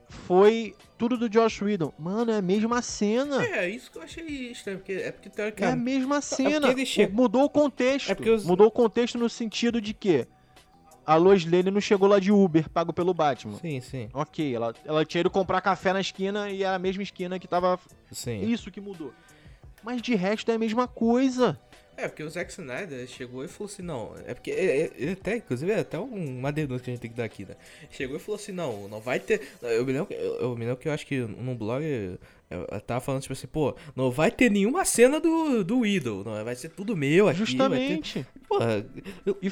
foi tudo do Josh Whedon. Mano, é a mesma cena. É, isso que eu achei estranho, porque é porque É a teoricamente... mesma cena. ele che- Mudou o contexto. É os- Mudou o contexto no sentido de que a Lois Lane não chegou lá de Uber, pago pelo Batman. Sim, sim, Ok, ela, ela tinha ido comprar café na esquina e era a mesma esquina que tava. sim. Isso que mudou. Mas de resto é a mesma coisa. É, porque o Zack Snyder chegou e falou assim, não, é porque é- é- ele até, inclusive, é até um- uma denúncia que a gente tem que dar aqui, né? Chegou e falou assim, não, não vai ter. Eu me lembro, que- eu, eu me lembro que eu acho que num blog eu, tava falando, tipo assim, pô, não vai ter nenhuma cena do, do Idol, não, vai ser tudo meu aqui. Justamente. Vai ter... Porra, eu- E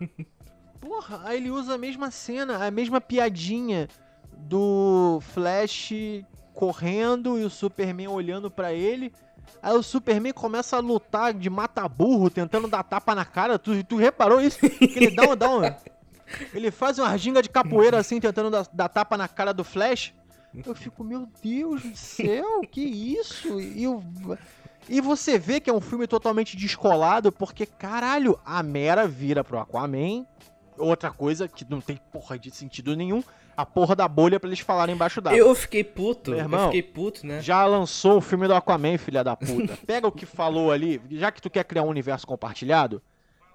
*laughs* Porra, aí ele usa a mesma cena, a mesma piadinha do Flash correndo e o Superman olhando pra ele. Aí o Superman começa a lutar de mata-burro, tentando dar tapa na cara. Tu, tu reparou isso? Que ele dá um, dá um. *laughs* Ele faz uma ginga de capoeira assim, tentando dar, dar tapa na cara do Flash. Eu *laughs* fico, meu Deus do céu, que isso? E, e você vê que é um filme totalmente descolado, porque, caralho, a Mera vira pro Aquaman. Outra coisa que não tem porra de sentido nenhum, a porra da bolha pra eles falarem embaixo d'água. eu fiquei puto, Meu eu irmão, fiquei puto, né? Já lançou o filme do Aquaman, filha da puta. *laughs* Pega o que falou ali, já que tu quer criar um universo compartilhado,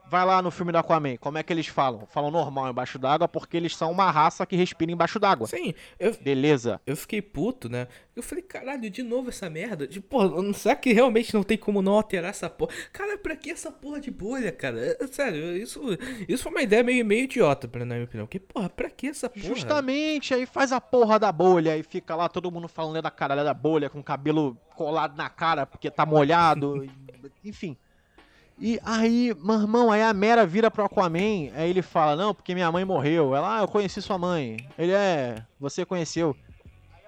vai lá no filme do Aquaman. Como é que eles falam? Falam normal embaixo d'água porque eles são uma raça que respira embaixo d'água. Sim, eu, Beleza. eu fiquei puto, né? Eu falei, caralho, de novo essa merda? Tipo, será que realmente não tem como não alterar essa porra? Cara, pra que essa porra de bolha, cara? É, sério, isso, isso foi uma ideia meio, meio idiota, pra- na minha opinião. Porque, porra, pra que essa porra? Justamente, aí faz a porra da bolha e fica lá todo mundo falando da caralho da bolha com o cabelo colado na cara porque tá molhado. Enfim. E aí, meu irmão, aí a Mera vira pro Aquaman, aí ele fala, não, porque minha mãe morreu. Ela, ah, eu conheci sua mãe. Ele é, você conheceu.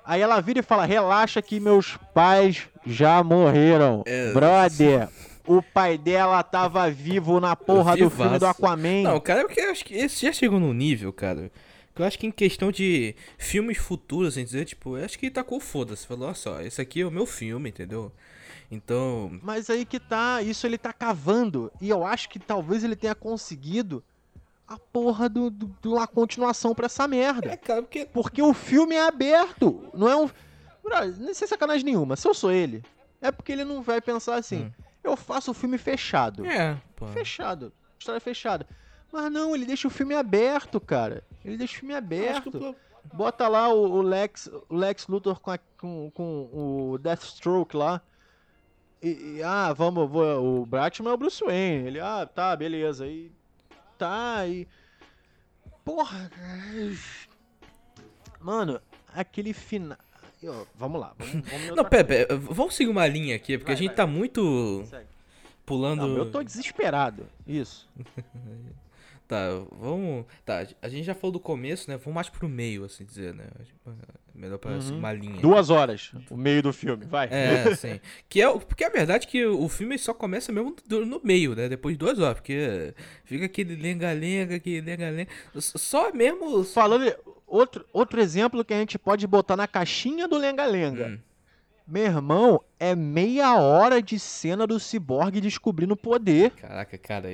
Aí ela vira e fala, relaxa que meus pais já morreram. É. Brother, o pai dela tava vivo na porra do filme do Aquaman. Não, cara, porque eu acho que esse já chegou num nível, cara. Que eu acho que em questão de filmes futuros, assim dizer, tipo, eu acho que tacou foda-se. Falou, olha só, esse aqui é o meu filme, entendeu? Então. Mas aí que tá, isso ele tá cavando. E eu acho que talvez ele tenha conseguido a porra do, do, de uma continuação pra essa merda. É, cara, porque. Porque o filme é aberto. Não é um. Não sem sacanagem nenhuma. Se eu sou ele, é porque ele não vai pensar assim. Hum. Eu faço o filme fechado. É, pô. Fechado. História fechada. Mas não, ele deixa o filme aberto, cara. Ele deixa o filme aberto. Bota lá o, o Lex, o Lex Luthor com, a- com, com o Deathstroke lá. E, e, ah, vamos, vou, o Batman é o Bruce Wayne. Ele, ah, tá, beleza. E tá, e. Porra, cara. Mano, aquele final. Vamos lá, vamos, vamos Não, pera, vamos seguir uma linha aqui, porque Vai, a gente vai. tá muito Segue. pulando. Não, eu tô desesperado. Isso. *laughs* Tá, vamos. Tá, a gente já falou do começo, né? Vamos mais pro meio, assim dizer, né? Melhor pra seguir uma linha. Duas horas, o meio do filme, vai. É, *laughs* sim. Que é, porque a verdade é que o filme só começa mesmo no meio, né? Depois de duas horas, porque fica aquele lenga-lenga, aquele lenga-lenga. Só mesmo. Falando. Outro, outro exemplo que a gente pode botar na caixinha do Lenga-Lenga. Hum. Meu irmão, é meia hora de cena do Cyborg descobrindo o poder. Caraca, cara.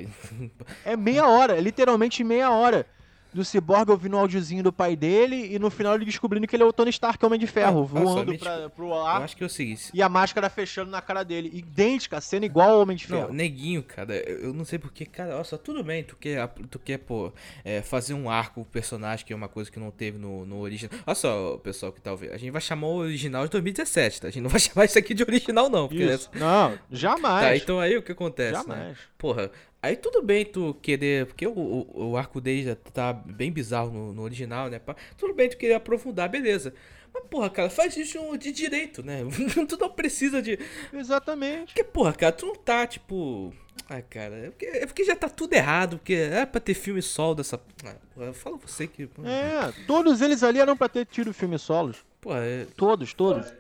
É meia hora, é literalmente meia hora. Do Cyborg ouvindo o áudiozinho do pai dele e no final ele descobrindo que ele é o Tony Stark, Homem de Ferro, Ah, voando pra, pro Eu ar acho que é o seguinte. e a máscara fechando na cara dele. Idêntica, cena igual ao Homem de Ferro. Não, neguinho, cara, eu eu não sei porque, cara, olha só, tudo bem, tu quer, tu quer pô, é, fazer um arco pro personagem, que é uma coisa que não teve no, no original. Olha só, pessoal que tá ouvindo, a gente vai chamar o original de 2017, tá? A gente não vai *laughs* chamar isso aqui de original, não, porque Isso. Não, jamais. Tá, então aí o que acontece, né? jamais. Porra, aí tudo bem tu querer. Porque o, o, o arco dele já tá bem bizarro no, no original, né? Tudo bem tu querer aprofundar, beleza. Mas, porra, cara, faz isso de direito, né? *laughs* tu não precisa de. Exatamente. Porque, porra, cara, tu não tá, tipo. Ai, cara, é porque, é porque já tá tudo errado, porque é pra ter filme solo dessa. Ah, porra, fala você que. É, todos eles ali eram pra ter tido filmes solos. Porra, é, Todos, todos.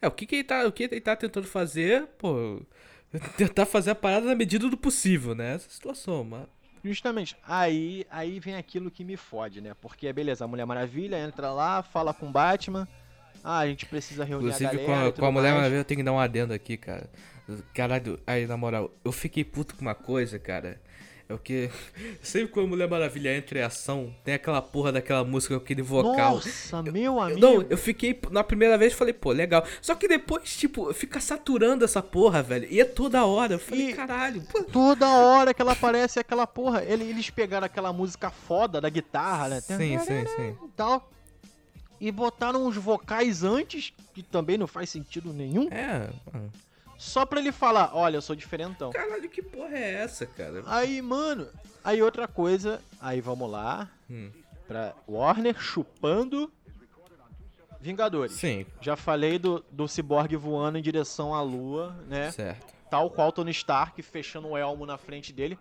é, o que, que ele tá. O que ele tá tentando fazer, pô. *laughs* Tentar fazer a parada na medida do possível, né? Essa situação, mas. Justamente. Aí, aí vem aquilo que me fode, né? Porque, beleza, a Mulher Maravilha entra lá, fala com o Batman. Ah, a gente precisa reunir a Inclusive, galera com e a, com a Mulher mais. Maravilha, eu tenho que dar um adendo aqui, cara. Caralho, aí, na moral, eu fiquei puto com uma coisa, cara. É o que. *laughs* Sempre quando a Mulher Maravilha entra em ação, tem aquela porra daquela música aquele vocal. Nossa, meu Eu- amigo. Não, eu fiquei. Na primeira vez falei, pô, legal. Só que depois, tipo, fica saturando essa porra, velho. E é toda hora. Eu falei, E- caralho, pô. Toda hora que ela aparece aquela porra. ele- Eles pegaram aquela música foda da guitarra, né? Sim, sim, sim. E tal. E botaram uns vocais antes, que também não faz sentido nenhum. É. mano. Só pra ele falar, olha, eu sou diferentão. Caralho, que porra é essa, cara? Aí, mano, aí outra coisa, aí vamos lá, Hum. pra Warner chupando Vingadores. Sim, Já falei do, do Cyborg voando em direção à lua, né? certo. Tal qual Tony Stark fechando o elmo na frente dele.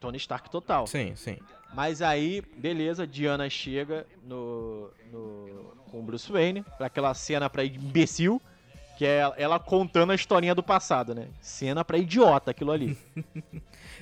Tony Stark total. Sim, sim. Mas aí, beleza, Diana chega no, no com o Bruce Wayne, pra aquela cena pra imbecil, que é ela contando a historinha do passado, né? Cena pra idiota aquilo ali. *laughs*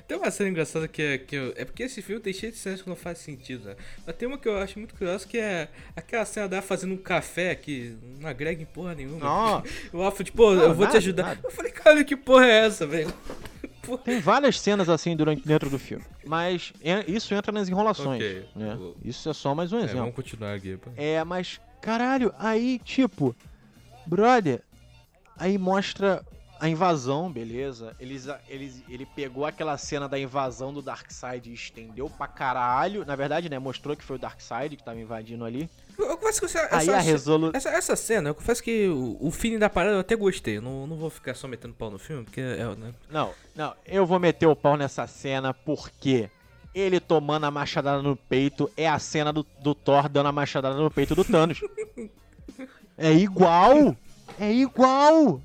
Tem uma cena engraçada que é. Que eu- é porque esse filme tem cheio de cenas que não faz sentido, né? Mas tem uma que eu acho muito curiosa que é aquela cena dela fazendo um café que não agrega em porra nenhuma. *laughs* O Alfred, pô, Não, eu vou te nada, ajudar. nada. Eu falei, cara, que porra é essa, velho? *laughs* Tem várias cenas assim durante dentro do filme. Mas isso entra nas enrolações. Ok. né? Isso é só mais um É, exemplo. vamos continuar aqui. pô. É, mas, caralho, aí, tipo, brother, aí mostra a invasão, beleza? Eles, eles, ele pegou aquela cena da invasão do Darkseid e estendeu pra caralho. Na verdade, né, mostrou que foi o Darkseid que tava invadindo ali. Eu, eu confesso que essa, aí essa, a resolu... essa, essa cena, eu confesso que o, o feeling da parada eu até gostei. Eu não, não vou ficar só metendo pau no filme, porque é, né? Não, não, eu vou meter o pau nessa cena porque ele tomando a machadada no peito é a cena do, do Thor dando a machadada no peito do Thanos. *laughs* É igual! É igual!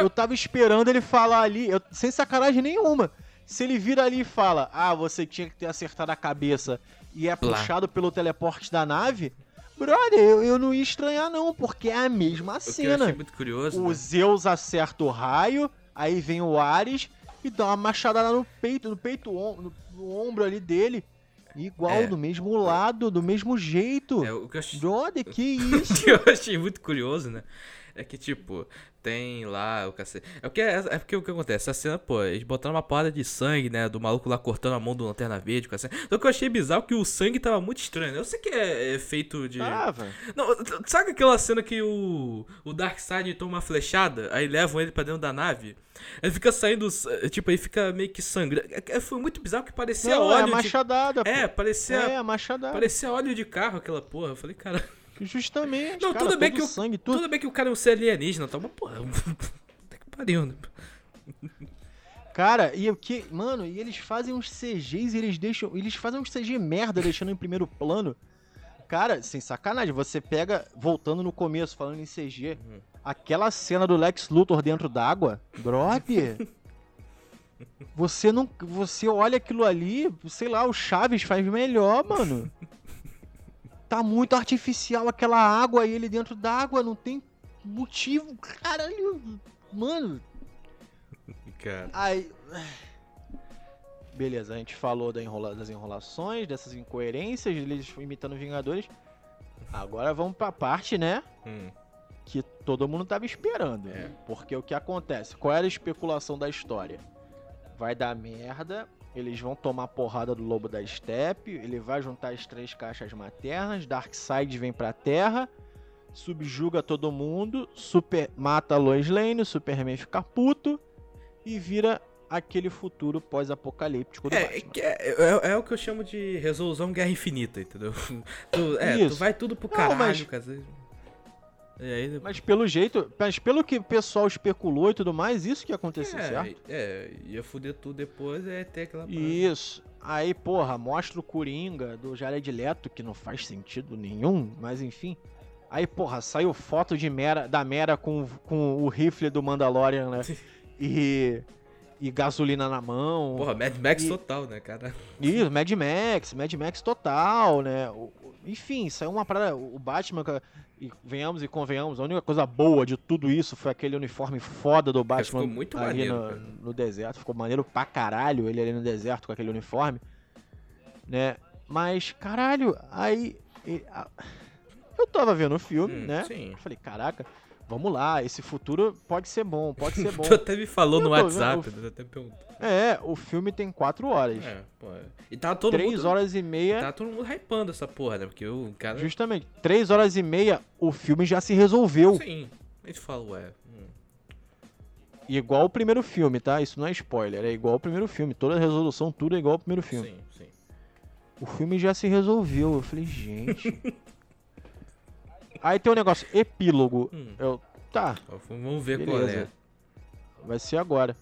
Eu tava esperando ele falar ali, eu- sem sacanagem nenhuma. Se ele vira ali e fala, ah, você tinha que ter acertado a cabeça e é puxado pelo teleporte da nave, brother, eu, eu não ia estranhar não, porque é a mesma o que cena. achei muito curioso. O né? Zeus acerta o raio, aí vem o Ares e dá uma machadada no peito, no peito, om- no, no ombro ali dele. Igual, É. do mesmo lado, do mesmo jeito. É, o que eu achei, Brother, que *laughs* isso? que eu achei muito curioso, né? É que, tipo, tem lá o cacete. É porque, é porque o que acontece? Essa cena, pô, eles botaram uma porrada de sangue, né? Do maluco lá cortando a mão do Lanterna Verde, o cacete. Só que eu achei bizarro que o sangue tava muito estranho. né? Eu sei que é, é feito de. Tava. Não, sabe aquela cena que o, o Darkseid toma uma flechada, aí levam ele pra dentro da nave? Ele fica saindo, eh, tipo, aí fica meio que sangrando. É- é- Foi muito bizarro que parecia Não, é óleo de... machadada, É, pô. parecia, É, machadada. parecia óleo de carro aquela porra. Eu falei, cara... Justamente, Não, cara, tudo bem que o- sangue, tudo. Tudo bem que o cara é um ser alienígena, tá? Mas, porra... *laughs* Puta que pariu, né? Cara, e o que. Mano, e eles fazem uns CGs e eles deixam. Eles fazem uns CG merda deixando em primeiro plano. Cara, sem sacanagem, você pega. Voltando no começo, falando em CG, Uhum. aquela cena do Lex Luthor dentro d'água, brother. Você não. Você olha aquilo ali, sei lá, o Chaves faz melhor, mano. Tá muito artificial aquela água e ele dentro d'água, não tem motivo. Caralho, mano, *laughs* Cara... Aí. Beleza, a gente falou da enrola- das enrolações, dessas incoerências, eles imitando Vingadores. Agora vamos pra parte, né? Hum. Que todo mundo tava esperando. É. Porque o que acontece? Qual era a especulação da história? Vai dar merda, eles vão tomar porrada do lobo da steppe, ele vai juntar as três caixas maternas, Darkseid vem pra Terra, subjuga todo mundo, super mata a Lois Lane, o Superman fica puto e vira aquele futuro pós-apocalíptico do É, é, é, é o que eu chamo de resolução guerra infinita, entendeu? *laughs* Tu, é, tu Isso. vai tudo pro Não, caralho, mas- cacete. Depois... Mas pelo jeito, mas pelo que o pessoal especulou e tudo mais, isso que ia acontecer, certo? É, é, ia foder tudo depois, é ter aquela parada. Isso. Aí, porra, mostra o Coringa do Jared Leto, que não faz sentido nenhum, mas enfim. Aí, porra, saiu foto de Mera, da Mera com, com o rifle do Mandalorian, né? *laughs* E, e gasolina na mão. Porra, Mad Max E- total, né, cara? Isso, Mad Max, Mad Max total, né? O- enfim, saiu uma parada. O Batman, e venhamos e convenhamos, a única coisa boa de tudo isso foi aquele uniforme foda do Batman ficou muito ali maneiro, no, no deserto. Ficou maneiro pra caralho ele ali no deserto com aquele uniforme, né? Mas, caralho, aí. eu tava vendo o filme, Hum, né? sim. Eu falei, caraca, vamos lá, esse futuro pode ser bom, pode ser *laughs* bom. Tu até me falou Eu no tô WhatsApp, vendo né? até perguntou. é, o filme tem quatro horas. É, pô. é. E tá todo Três mundo. horas e meia. Tá todo mundo hypando essa porra, né? Porque o cara. Justamente, três horas e meia, o filme já se resolveu. Sim. A gente fala, ué. hum. Igual o primeiro filme, tá? Isso não é spoiler, é igual o primeiro filme. Toda a resolução, tudo é igual ao primeiro filme. Sim, sim. O filme já se resolveu. Eu falei, gente. *laughs* Aí tem o negócio, epílogo. Hum. Eu, tá, Vamos ver qual é. beleza. Vai ser agora.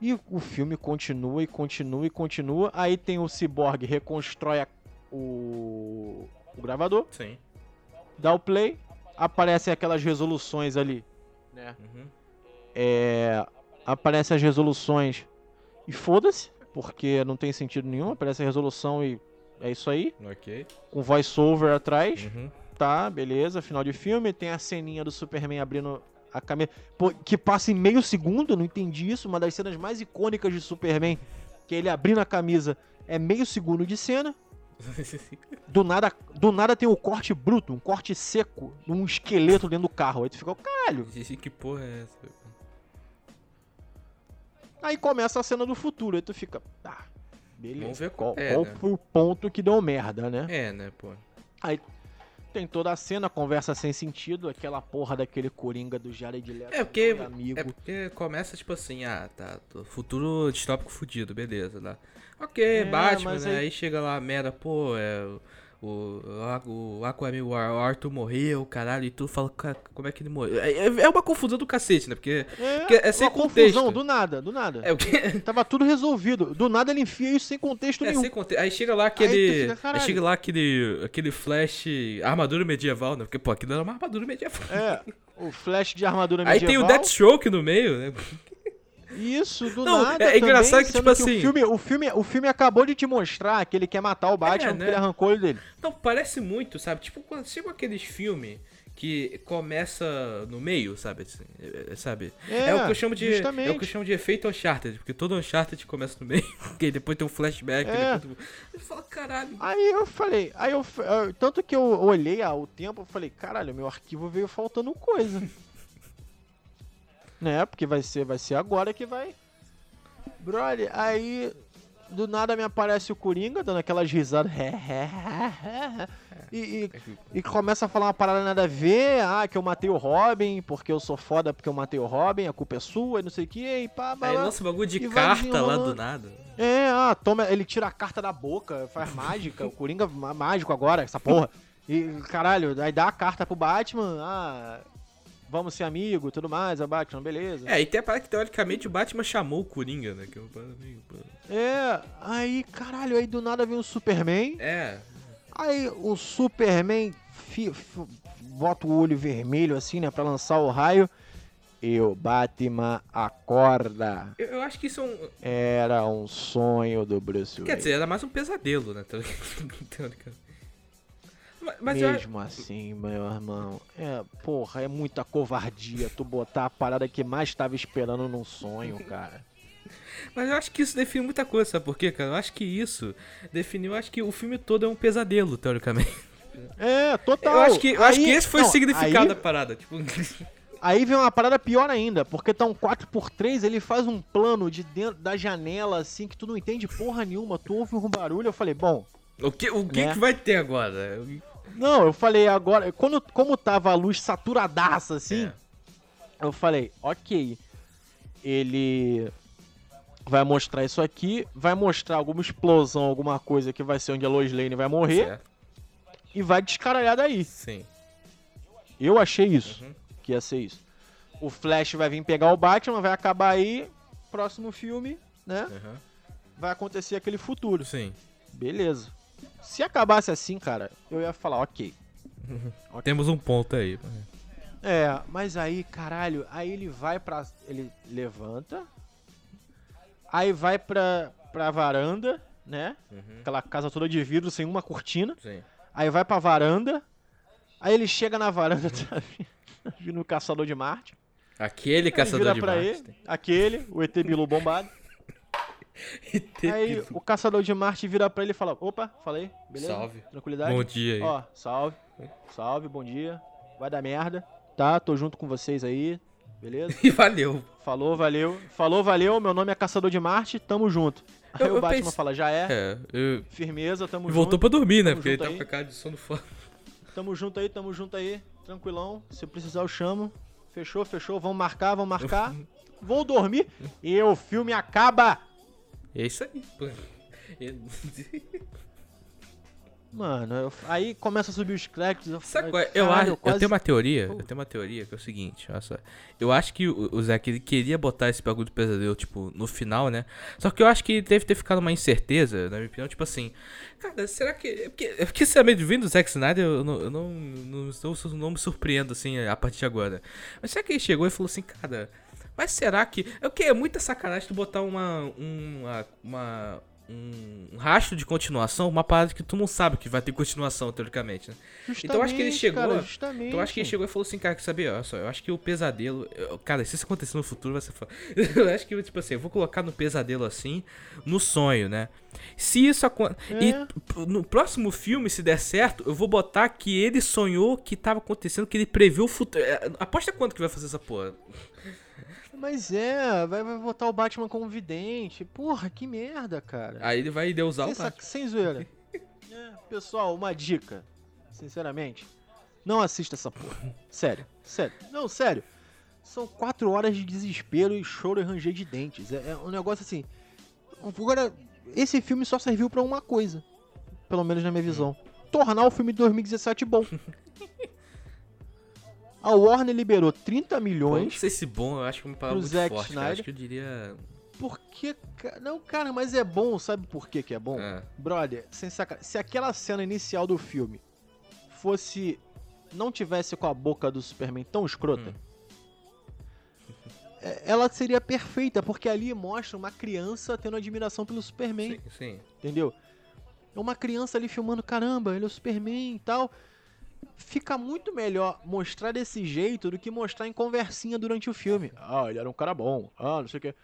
E o filme continua e continua e continua. Aí tem o Cyborg, reconstrói a- o, o gravador, Sim. dá o play, aparecem aquelas resoluções ali, né? Uhum. é, aparecem as resoluções e foda-se, porque não tem sentido nenhum, aparece a resolução e é isso aí, Ok. com voice-over atrás, Uhum. Tá, beleza, final de filme, tem a ceninha do Superman abrindo a camisa, Pô, que passa em meio segundo, não entendi isso, uma das cenas mais icônicas de Superman, que é ele abrindo a camisa, é meio segundo de cena, *laughs* do nada, do nada tem o corte bruto, um corte seco, um esqueleto dentro do carro, aí tu fica, caralho, que porra é essa? Aí começa a cena do futuro, aí tu fica, tá, beleza. Vamos ver qual, qual é, qual né? foi o ponto que deu merda, né? É, né, pô. Tem toda a cena, conversa sem sentido, aquela porra daquele coringa do Jared Leto. É porque, meu amigo. é porque começa tipo assim, ah, tá, futuro distópico fudido, beleza, lá. Ok, Batman, mas né? aí- Aí... chega lá merda, pô, é. O, o, Aquaman, o Ar- o Arthur morreu, caralho, e tu fala, cara, como é que ele morreu? É, é- é uma confusão do cacete, né? Porque. É, porque é sem uma confusão, contexto. do nada, do nada. É o que. *laughs* Tava tudo resolvido. Do nada ele enfia isso sem contexto É, nenhum. sem contexto. Aí chega lá Aí aquele. fica, Aí, caralho. chega lá aquele. aquele flash. Armadura medieval, né? Porque, pô, aquilo era uma armadura medieval. É. O Flash de armadura Aí medieval. tem o Deathstroke no meio, né? *laughs* Isso, do Não, nada. é engraçado também, que, tipo assim- O filme, o, filme, o filme acabou de te mostrar que ele quer matar o Batman É, porque né? ele arrancou ele dele. Não, parece muito, sabe? Tipo, quando aqueles filmes que começa no meio, sabe? Assim, é- é- sabe? É, É, o que eu chamo de. É o justamente. que eu chamo de efeito Uncharted, porque todo Uncharted começa no meio, *laughs* porque depois tem um flashback, É. depois tu... Eu falo, caralho. Aí eu falei, aí eu, eu- tanto que eu olhei ao tempo, eu falei, caralho, meu arquivo veio faltando coisa. *laughs* né? Porque vai ser, vai ser agora que vai. Brother, aí do nada me aparece o Coringa dando aquelas risadas. e, e, e começa a falar uma parada nada a ver. Ah, que eu matei o Robin, porque eu sou foda porque eu matei o Robin, a culpa é sua, e não sei o que, e pá, Aí lança um bagulho de carta lá do nada. É, ah, toma, ele tira a carta da boca, faz mágica, o Coringa má- mágico agora, essa porra. E, caralho, aí dá a carta pro Batman, ah, vamos ser amigo, tudo mais, a Batman, beleza. É, e tem a parada que teoricamente o Batman chamou o Coringa, né? Que é uma parada meio. É, aí, caralho, aí do nada vem o Superman, É. aí o Superman fi- fi- bota o olho vermelho assim, né, pra lançar o raio, e o Batman acorda. Eu, eu acho que isso é um. Era um sonho do Bruce Wayne. Quer dizer, era mais um pesadelo, né? *laughs* Teoricamente. Mas, mas eu, Mesmo assim, meu irmão, é, porra, é muita covardia tu botar a parada que mais tava esperando num sonho, *laughs* cara. Mas eu acho que isso define muita coisa, sabe por quê, cara? Eu acho que isso definiu, acho que o filme todo é um pesadelo, teoricamente. É, total. Eu acho que, eu acho Aí- que esse foi não, o significado aí- da parada. Tipo, *laughs* Aí vem uma parada pior ainda, porque tá um 4x3, ele faz um plano de dentro da janela, assim, que tu não entende porra nenhuma, tu ouve um barulho, eu falei, bom, o que, o que, Né? que vai ter agora? não, eu falei agora, quando, como tava a luz saturadaça, assim, É. eu falei, ok, ele vai mostrar isso aqui, vai mostrar alguma explosão, alguma coisa que vai ser onde a Lois Lane vai morrer, Certo. e vai descaralhar daí. Sim. Eu achei isso, Uhum. que ia ser isso. O Flash vai vir pegar o Batman, vai acabar aí, próximo filme, né? Uhum. Vai acontecer aquele futuro. Sim. Beleza. Se acabasse assim, cara, eu ia falar, *laughs* ok. Temos um ponto aí. É, mas aí, caralho, aí ele vai pra. Ele levanta. Aí vai pra, pra varanda, né? Uhum. Aquela casa toda de vidro, sem uma cortina. Sim. Aí vai pra varanda. Aí ele chega na varanda, *laughs* tá vindo, o caçador de Marte. Aquele Aí caçador de Marte. ele, aquele, o ET Bilu bombado. *laughs* Aí o caçador de Marte vira pra ele e fala: Opa, falei, beleza? Salve. Tranquilidade? Bom dia aí. Ó, salve. Salve, bom dia. Vai dar merda. Tá, tô junto com vocês aí. Beleza? *laughs* E valeu. Falou, valeu. Falou, valeu. Meu nome é Caçador de Marte, tamo junto. Aí Eu- o eu Batman pense- fala: Já é, É, eu... firmeza, tamo voltou junto. pra dormir, né? Tamo Porque ele tá com a cara de sono fora. Tamo junto aí, tamo junto aí. Tranquilão. Se precisar, eu chamo. Fechou, fechou. Vamos marcar, vamos marcar. *laughs* Vou dormir. E o filme acaba. É isso aí. Mano, eu- aí começa a subir os créditos. Eu, Sabe qual é? Eu, "Caralho, acho, eu quase- tenho uma teoria, eu tenho uma teoria que é o seguinte, olha só. Eu acho que o, o Zack ele queria botar esse bagulho do pesadelo, tipo, no final, né? Só que eu acho que deve ter ficado uma incerteza, na minha opinião, tipo assim, cara, será que. é Porque, é porque sinceramente, vindo do Zack Snyder, eu não, eu não, não, estou- não me surpreendo, assim, a partir de agora. Mas será que ele chegou e falou assim, cara, mas será que. É o que? É muita sacanagem tu botar uma. uma, uma um rastro de continuação, uma parada que tu não sabe que vai ter continuação, teoricamente, né? Então eu acho que ele chegou- Cara. Então eu acho que ele chegou e falou assim, cara, que sabia, olha só, eu acho que o pesadelo. eu- cara, se isso acontecer no futuro, vai ser foda. *laughs* Eu acho que, tipo assim, eu vou colocar no pesadelo assim, no sonho, né? Se isso acontecer. É. E no próximo filme, se der certo, eu vou botar que ele sonhou que tava acontecendo, que ele previu o futuro. É, Aposta quanto que vai fazer essa porra? Mas é, vai, vai botar o Batman como vidente. Porra, que merda, cara. Aí ele vai deusar sem, o Batman. sem zoeira. *laughs* É, pessoal, uma dica. Sinceramente, não assista essa porra. Sério, sério. Não, sério. São quatro horas de desespero e choro e ranger de dentes. É, é um negócio assim. Agora, esse filme só serviu pra uma coisa. Pelo menos na minha visão. Tornar o filme de 2017 bom. *laughs* A Warner liberou 30 Pô, não milhões. sei se bom, eu acho que é uma palavra muito Zack forte. Snyder. Acho que eu diria. Porque. Não, cara, mas é bom. Sabe por que, que é bom? É. Brother, sem sacanagem. Se aquela cena inicial do filme fosse não tivesse com a boca do Superman tão escrota, Hum. é- ela seria perfeita, porque ali mostra uma criança tendo admiração pelo Superman, Sim, sim. entendeu? É uma criança ali filmando, caramba, ele é o Superman e tal. Fica muito melhor mostrar desse jeito do que mostrar em conversinha durante o filme. Ah, ele era um cara bom. Ah, não sei o que.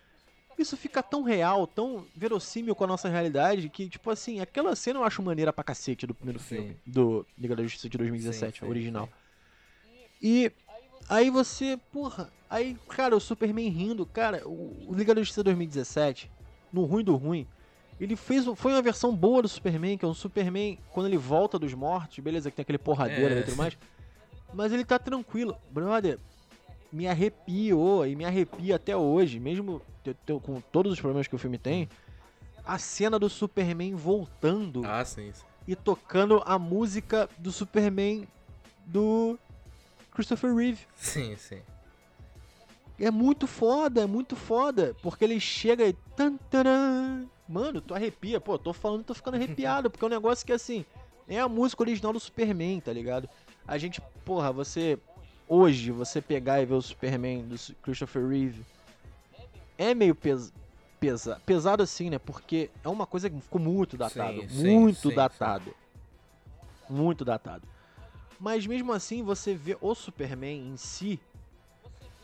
Isso fica tão real, tão verossímil com a nossa realidade, que, tipo assim, aquela cena eu acho maneira pra cacete do primeiro Sim. filme, do Liga da Justiça de 2017, Sim, sim, original. E aí você, porra, aí, cara, o Superman rindo, cara, o, o Liga da Justiça 2017, no ruim do ruim, ele fez, foi uma versão boa do Superman, que é um Superman, quando ele volta dos mortos, beleza, que tem aquele porradeiro É. e tudo mais, mas ele tá tranquilo. Brother, me arrepiou e me arrepia até hoje, mesmo com todos os problemas que o filme tem, a cena do Superman voltando Ah, sim. sim. e tocando a música do Superman do Christopher Reeve. Sim, sim. É muito foda, é muito foda. Porque ele chega e. Mano, tu arrepia. Pô, tô falando, tô ficando arrepiado. porque é um negócio que, assim, é a música original do Superman, tá ligado? A gente, porra, você. Hoje, você pegar e ver o Superman do Christopher Reeve. É meio pes, pesa, pesado assim, né? Porque é uma coisa que ficou muito datado. Sim, sim, muito sim, datado. Muito datado. Mas mesmo assim, você vê o Superman em si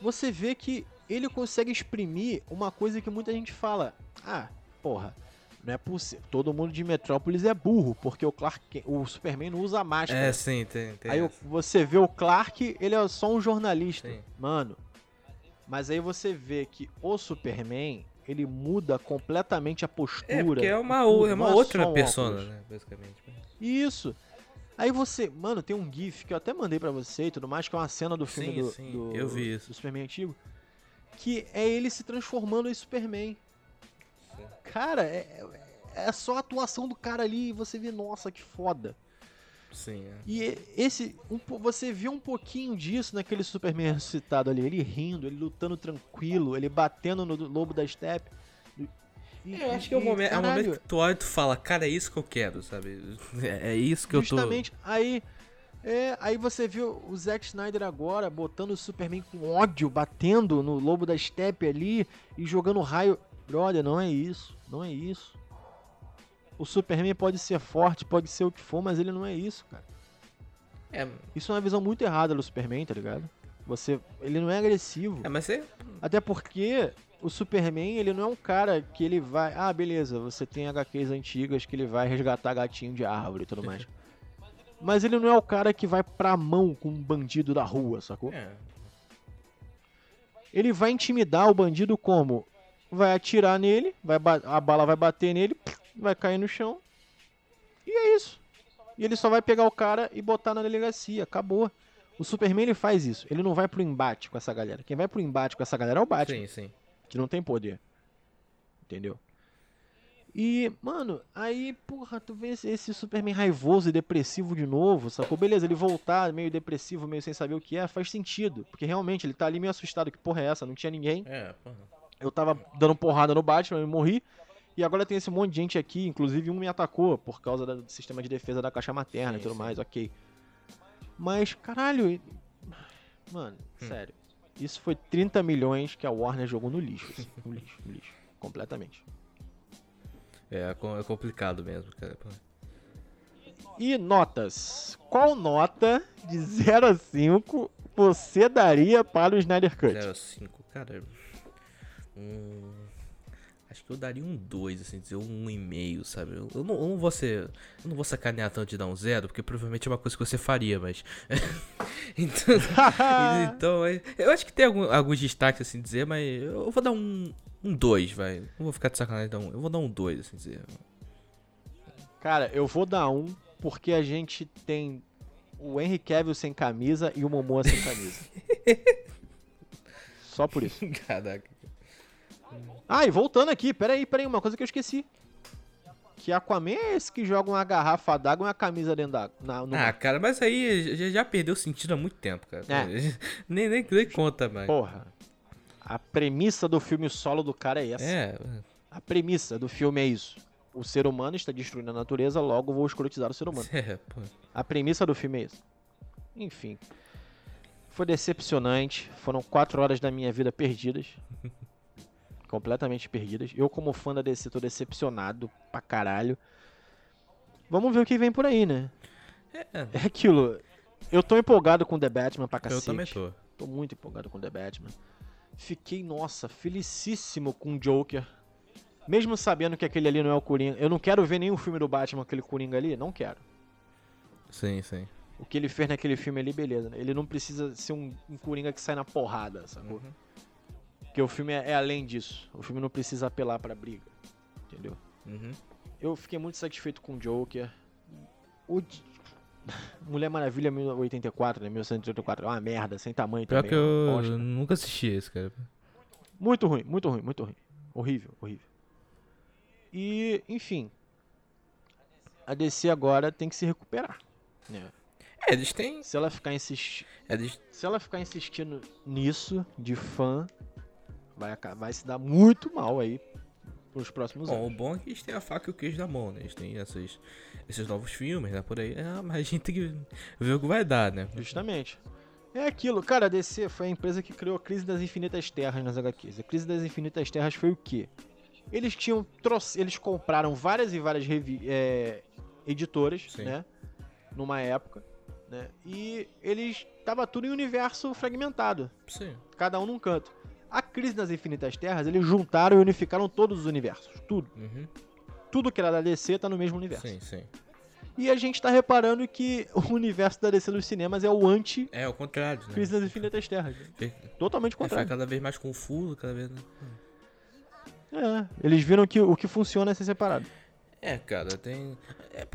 você vê que ele consegue exprimir uma coisa que muita gente fala. Ah, porra, não é possível. Todo mundo de Metrópolis é burro, porque o Clark, o Superman não usa máscara. É, sim, tem. tem aí essa. você vê o Clark, ele é só um jornalista. Sim. Mano, mas aí você vê que o Superman, ele muda completamente a postura. É, porque é uma, tudo, é uma não outra um persona, né? Basicamente. Isso. Aí você, mano, tem um GIF que eu até mandei pra você e tudo mais, que é uma cena do filme Sim, do, sim, do- eu vi isso. do Superman antigo, que é ele se transformando em Superman. Sim. Cara, é, é só a atuação do cara ali e você vê, nossa, que foda. Sim, é. E esse, um você vê um pouquinho disso naquele Superman ressuscitado ali, ele rindo, ele lutando tranquilo, ele batendo no lobo da steppe. E- Eu acho que é o momento, é o momento que tu olha e tu fala, cara, é isso que eu quero, sabe? É, é isso que eu tô. Justamente, aí. É, aí você viu o Zack Snyder agora botando o Superman com ódio, batendo no lobo da steppe ali e jogando raio. Brother, não é isso. Não é isso. O Superman pode ser forte, pode ser o que for, mas ele não é isso, cara. É, Isso é uma visão muito errada do Superman, tá ligado? Você, ele não é agressivo. é, mas é. Até porque o Superman, ele não é um cara que ele vai. Ah, beleza, você tem HQs antigas que ele vai resgatar gatinho de árvore e tudo mais. *laughs* Mas ele não é o cara que vai pra mão com um bandido da rua, sacou? É, Ele vai intimidar o bandido como? Vai atirar nele, vai a bala vai bater nele, vai cair no chão. E é isso. E ele só vai pegar o cara e botar na delegacia. Acabou. O Superman ele faz isso. Ele não vai pro embate com essa galera. Quem vai pro embate com essa galera é o Batman sim, sim. que não tem poder. Entendeu? E, mano, aí, porra, tu vê esse Superman raivoso e depressivo de novo, sacou? Beleza, ele voltar meio depressivo, meio sem saber o que é, faz sentido. Porque realmente ele tá ali meio assustado, que porra é essa? Não tinha ninguém. É, porra. Eu tava dando porrada no Batman, eu morri. E agora tem esse monte de gente aqui, inclusive um me atacou por causa do sistema de defesa da caixa materna e Sim, tudo sim. mais, ok. Mas, caralho, e- mano, Hum. sério. Isso foi 30 milhões que a Warner jogou no lixo, assim, *laughs* no lixo, no lixo, completamente. É, co- é complicado mesmo, cara. E notas. Qual nota de 0 a 5 você daria para o Snyder Cut? 0,5, cara. Acho que eu daria um 2, assim, dizer um 1,5, sabe? Eu, eu não, eu não vou ser. Eu não vou sacanear tanto de dar um 0, porque provavelmente é uma coisa que você faria, mas. *laughs* então. *laughs* então, é- eu acho que tem algum- alguns destaques, assim, dizer, mas eu vou dar um. Um 2, vai. Não vou ficar de sacanagem, dar um. Eu vou dar um 2, assim dizer. Cara, eu vou dar um porque a gente tem o Henry Cavill sem camisa e o Momoa sem camisa. *laughs* Só por isso. Caraca. Ah, e voltando aqui, peraí, peraí, uma coisa que eu esqueci. Que Aquaman é esse que joga uma garrafa d'água e uma camisa dentro da. Na, no Ah, cara, mas aí já, já perdeu sentido há muito tempo, cara. É. *laughs* nem, nem, nem conta mais. Porra. A premissa do filme solo do cara é essa. É, A premissa do filme é isso. O ser humano está destruindo a natureza, logo vou escrotizar o ser humano. *laughs* é, pô. A premissa do filme é isso. Enfim. Foi decepcionante. Foram quatro horas da minha vida perdidas. *laughs* completamente perdidas. Eu, como fã da DC, tô decepcionado pra caralho. Vamos ver o que vem por aí, né? É, É aquilo. Eu tô empolgado com The Batman pra eu cacete. também tô. Tô muito empolgado com The Batman. Fiquei, nossa, felicíssimo com o Joker. Mesmo sabendo que aquele ali não é o Coringa. Eu não quero ver nenhum filme do Batman, aquele Coringa ali. Não quero. Sim, sim. O que ele fez naquele filme ali, beleza. Ele não precisa ser um, um Coringa que sai na porrada, sacou? Uhum. Porque o filme é, é além disso. O filme não precisa apelar pra briga. Entendeu? Uhum. Eu fiquei muito satisfeito com o Joker. O *laughs* Mulher Maravilha 1084, né? 1984. É uma merda, sem tamanho Pior também. que é eu bosta. nunca assisti esse, cara. Muito ruim, muito ruim, muito ruim. Horrível, horrível. E, enfim. A DC agora tem que se recuperar. né? É, eles têm. Se ela ficar insistindo. Eles... Se ela ficar insistindo nisso, de fã, vai, vai se dar muito mal aí pros próximos Bom, o anos. bom é que eles têm a faca e o queijo na mão, né? Eles têm esses, esses novos filmes, né? Por aí. Ah, mas a gente tem que ver o que vai dar, né? Justamente. É aquilo, cara, a DC foi a empresa que criou a Crise das Infinitas Terras nas HQs. A Crise das Infinitas Terras foi o quê? Eles tinham troce... eles compraram várias e várias revi... é, editoras, Sim. né? Numa época, né? E eles tava tudo em universo fragmentado, Sim. cada um num canto. A Crise das Infinitas Terras, eles juntaram e unificaram todos os universos, tudo. Uhum. Tudo que era da DC tá no mesmo universo. Sim, sim. E a gente tá reparando que o *laughs* universo da DC nos cinemas é o anti É, o contrário, né? Crise das Infinitas Terras. Totalmente é, fica contrário. cada vez mais confuso, cada vez. É, eles viram que o que funciona é ser separado. É, cara, tem. É,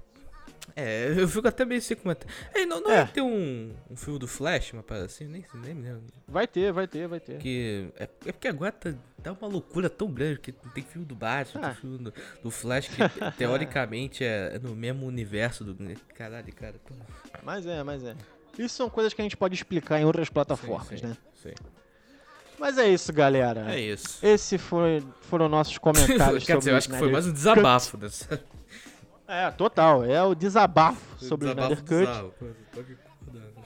é, eu fico até meio assim como é. É, não, não É. é. ter um, um filme do Flash, uma parada assim, nem, nem me lembro. Vai ter, vai ter, vai ter. Que é, é porque agora tá, tá uma loucura tão grande que tem filme do Batman, Ah. tem filme do, do Flash que *laughs* teoricamente é, é no mesmo universo do. Caralho, cara. pô. Mas é, mas é. Isso são coisas que a gente pode explicar em outras plataformas, Sim, né? Sim. Mas é isso, galera. É isso. Esse foi, foram nossos *laughs* comentários Quer sobre dizer, eu acho que foi mais um desabafo dessa. É, total. É o desabafo sobre o Snyder Cut.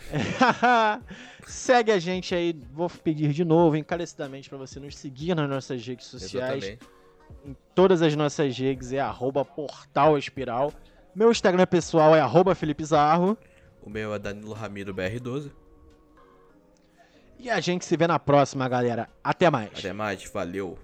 *laughs* Segue a gente aí. Vou pedir de novo, encarecidamente, pra você nos seguir nas nossas redes sociais. Exatamente. Em todas as nossas redes é arroba portal espiral. Meu Instagram pessoal é arroba Felipe Zarro. O meu é Danilo Ramiro BR12. E a gente se vê na próxima, galera. Até mais. Até mais, valeu.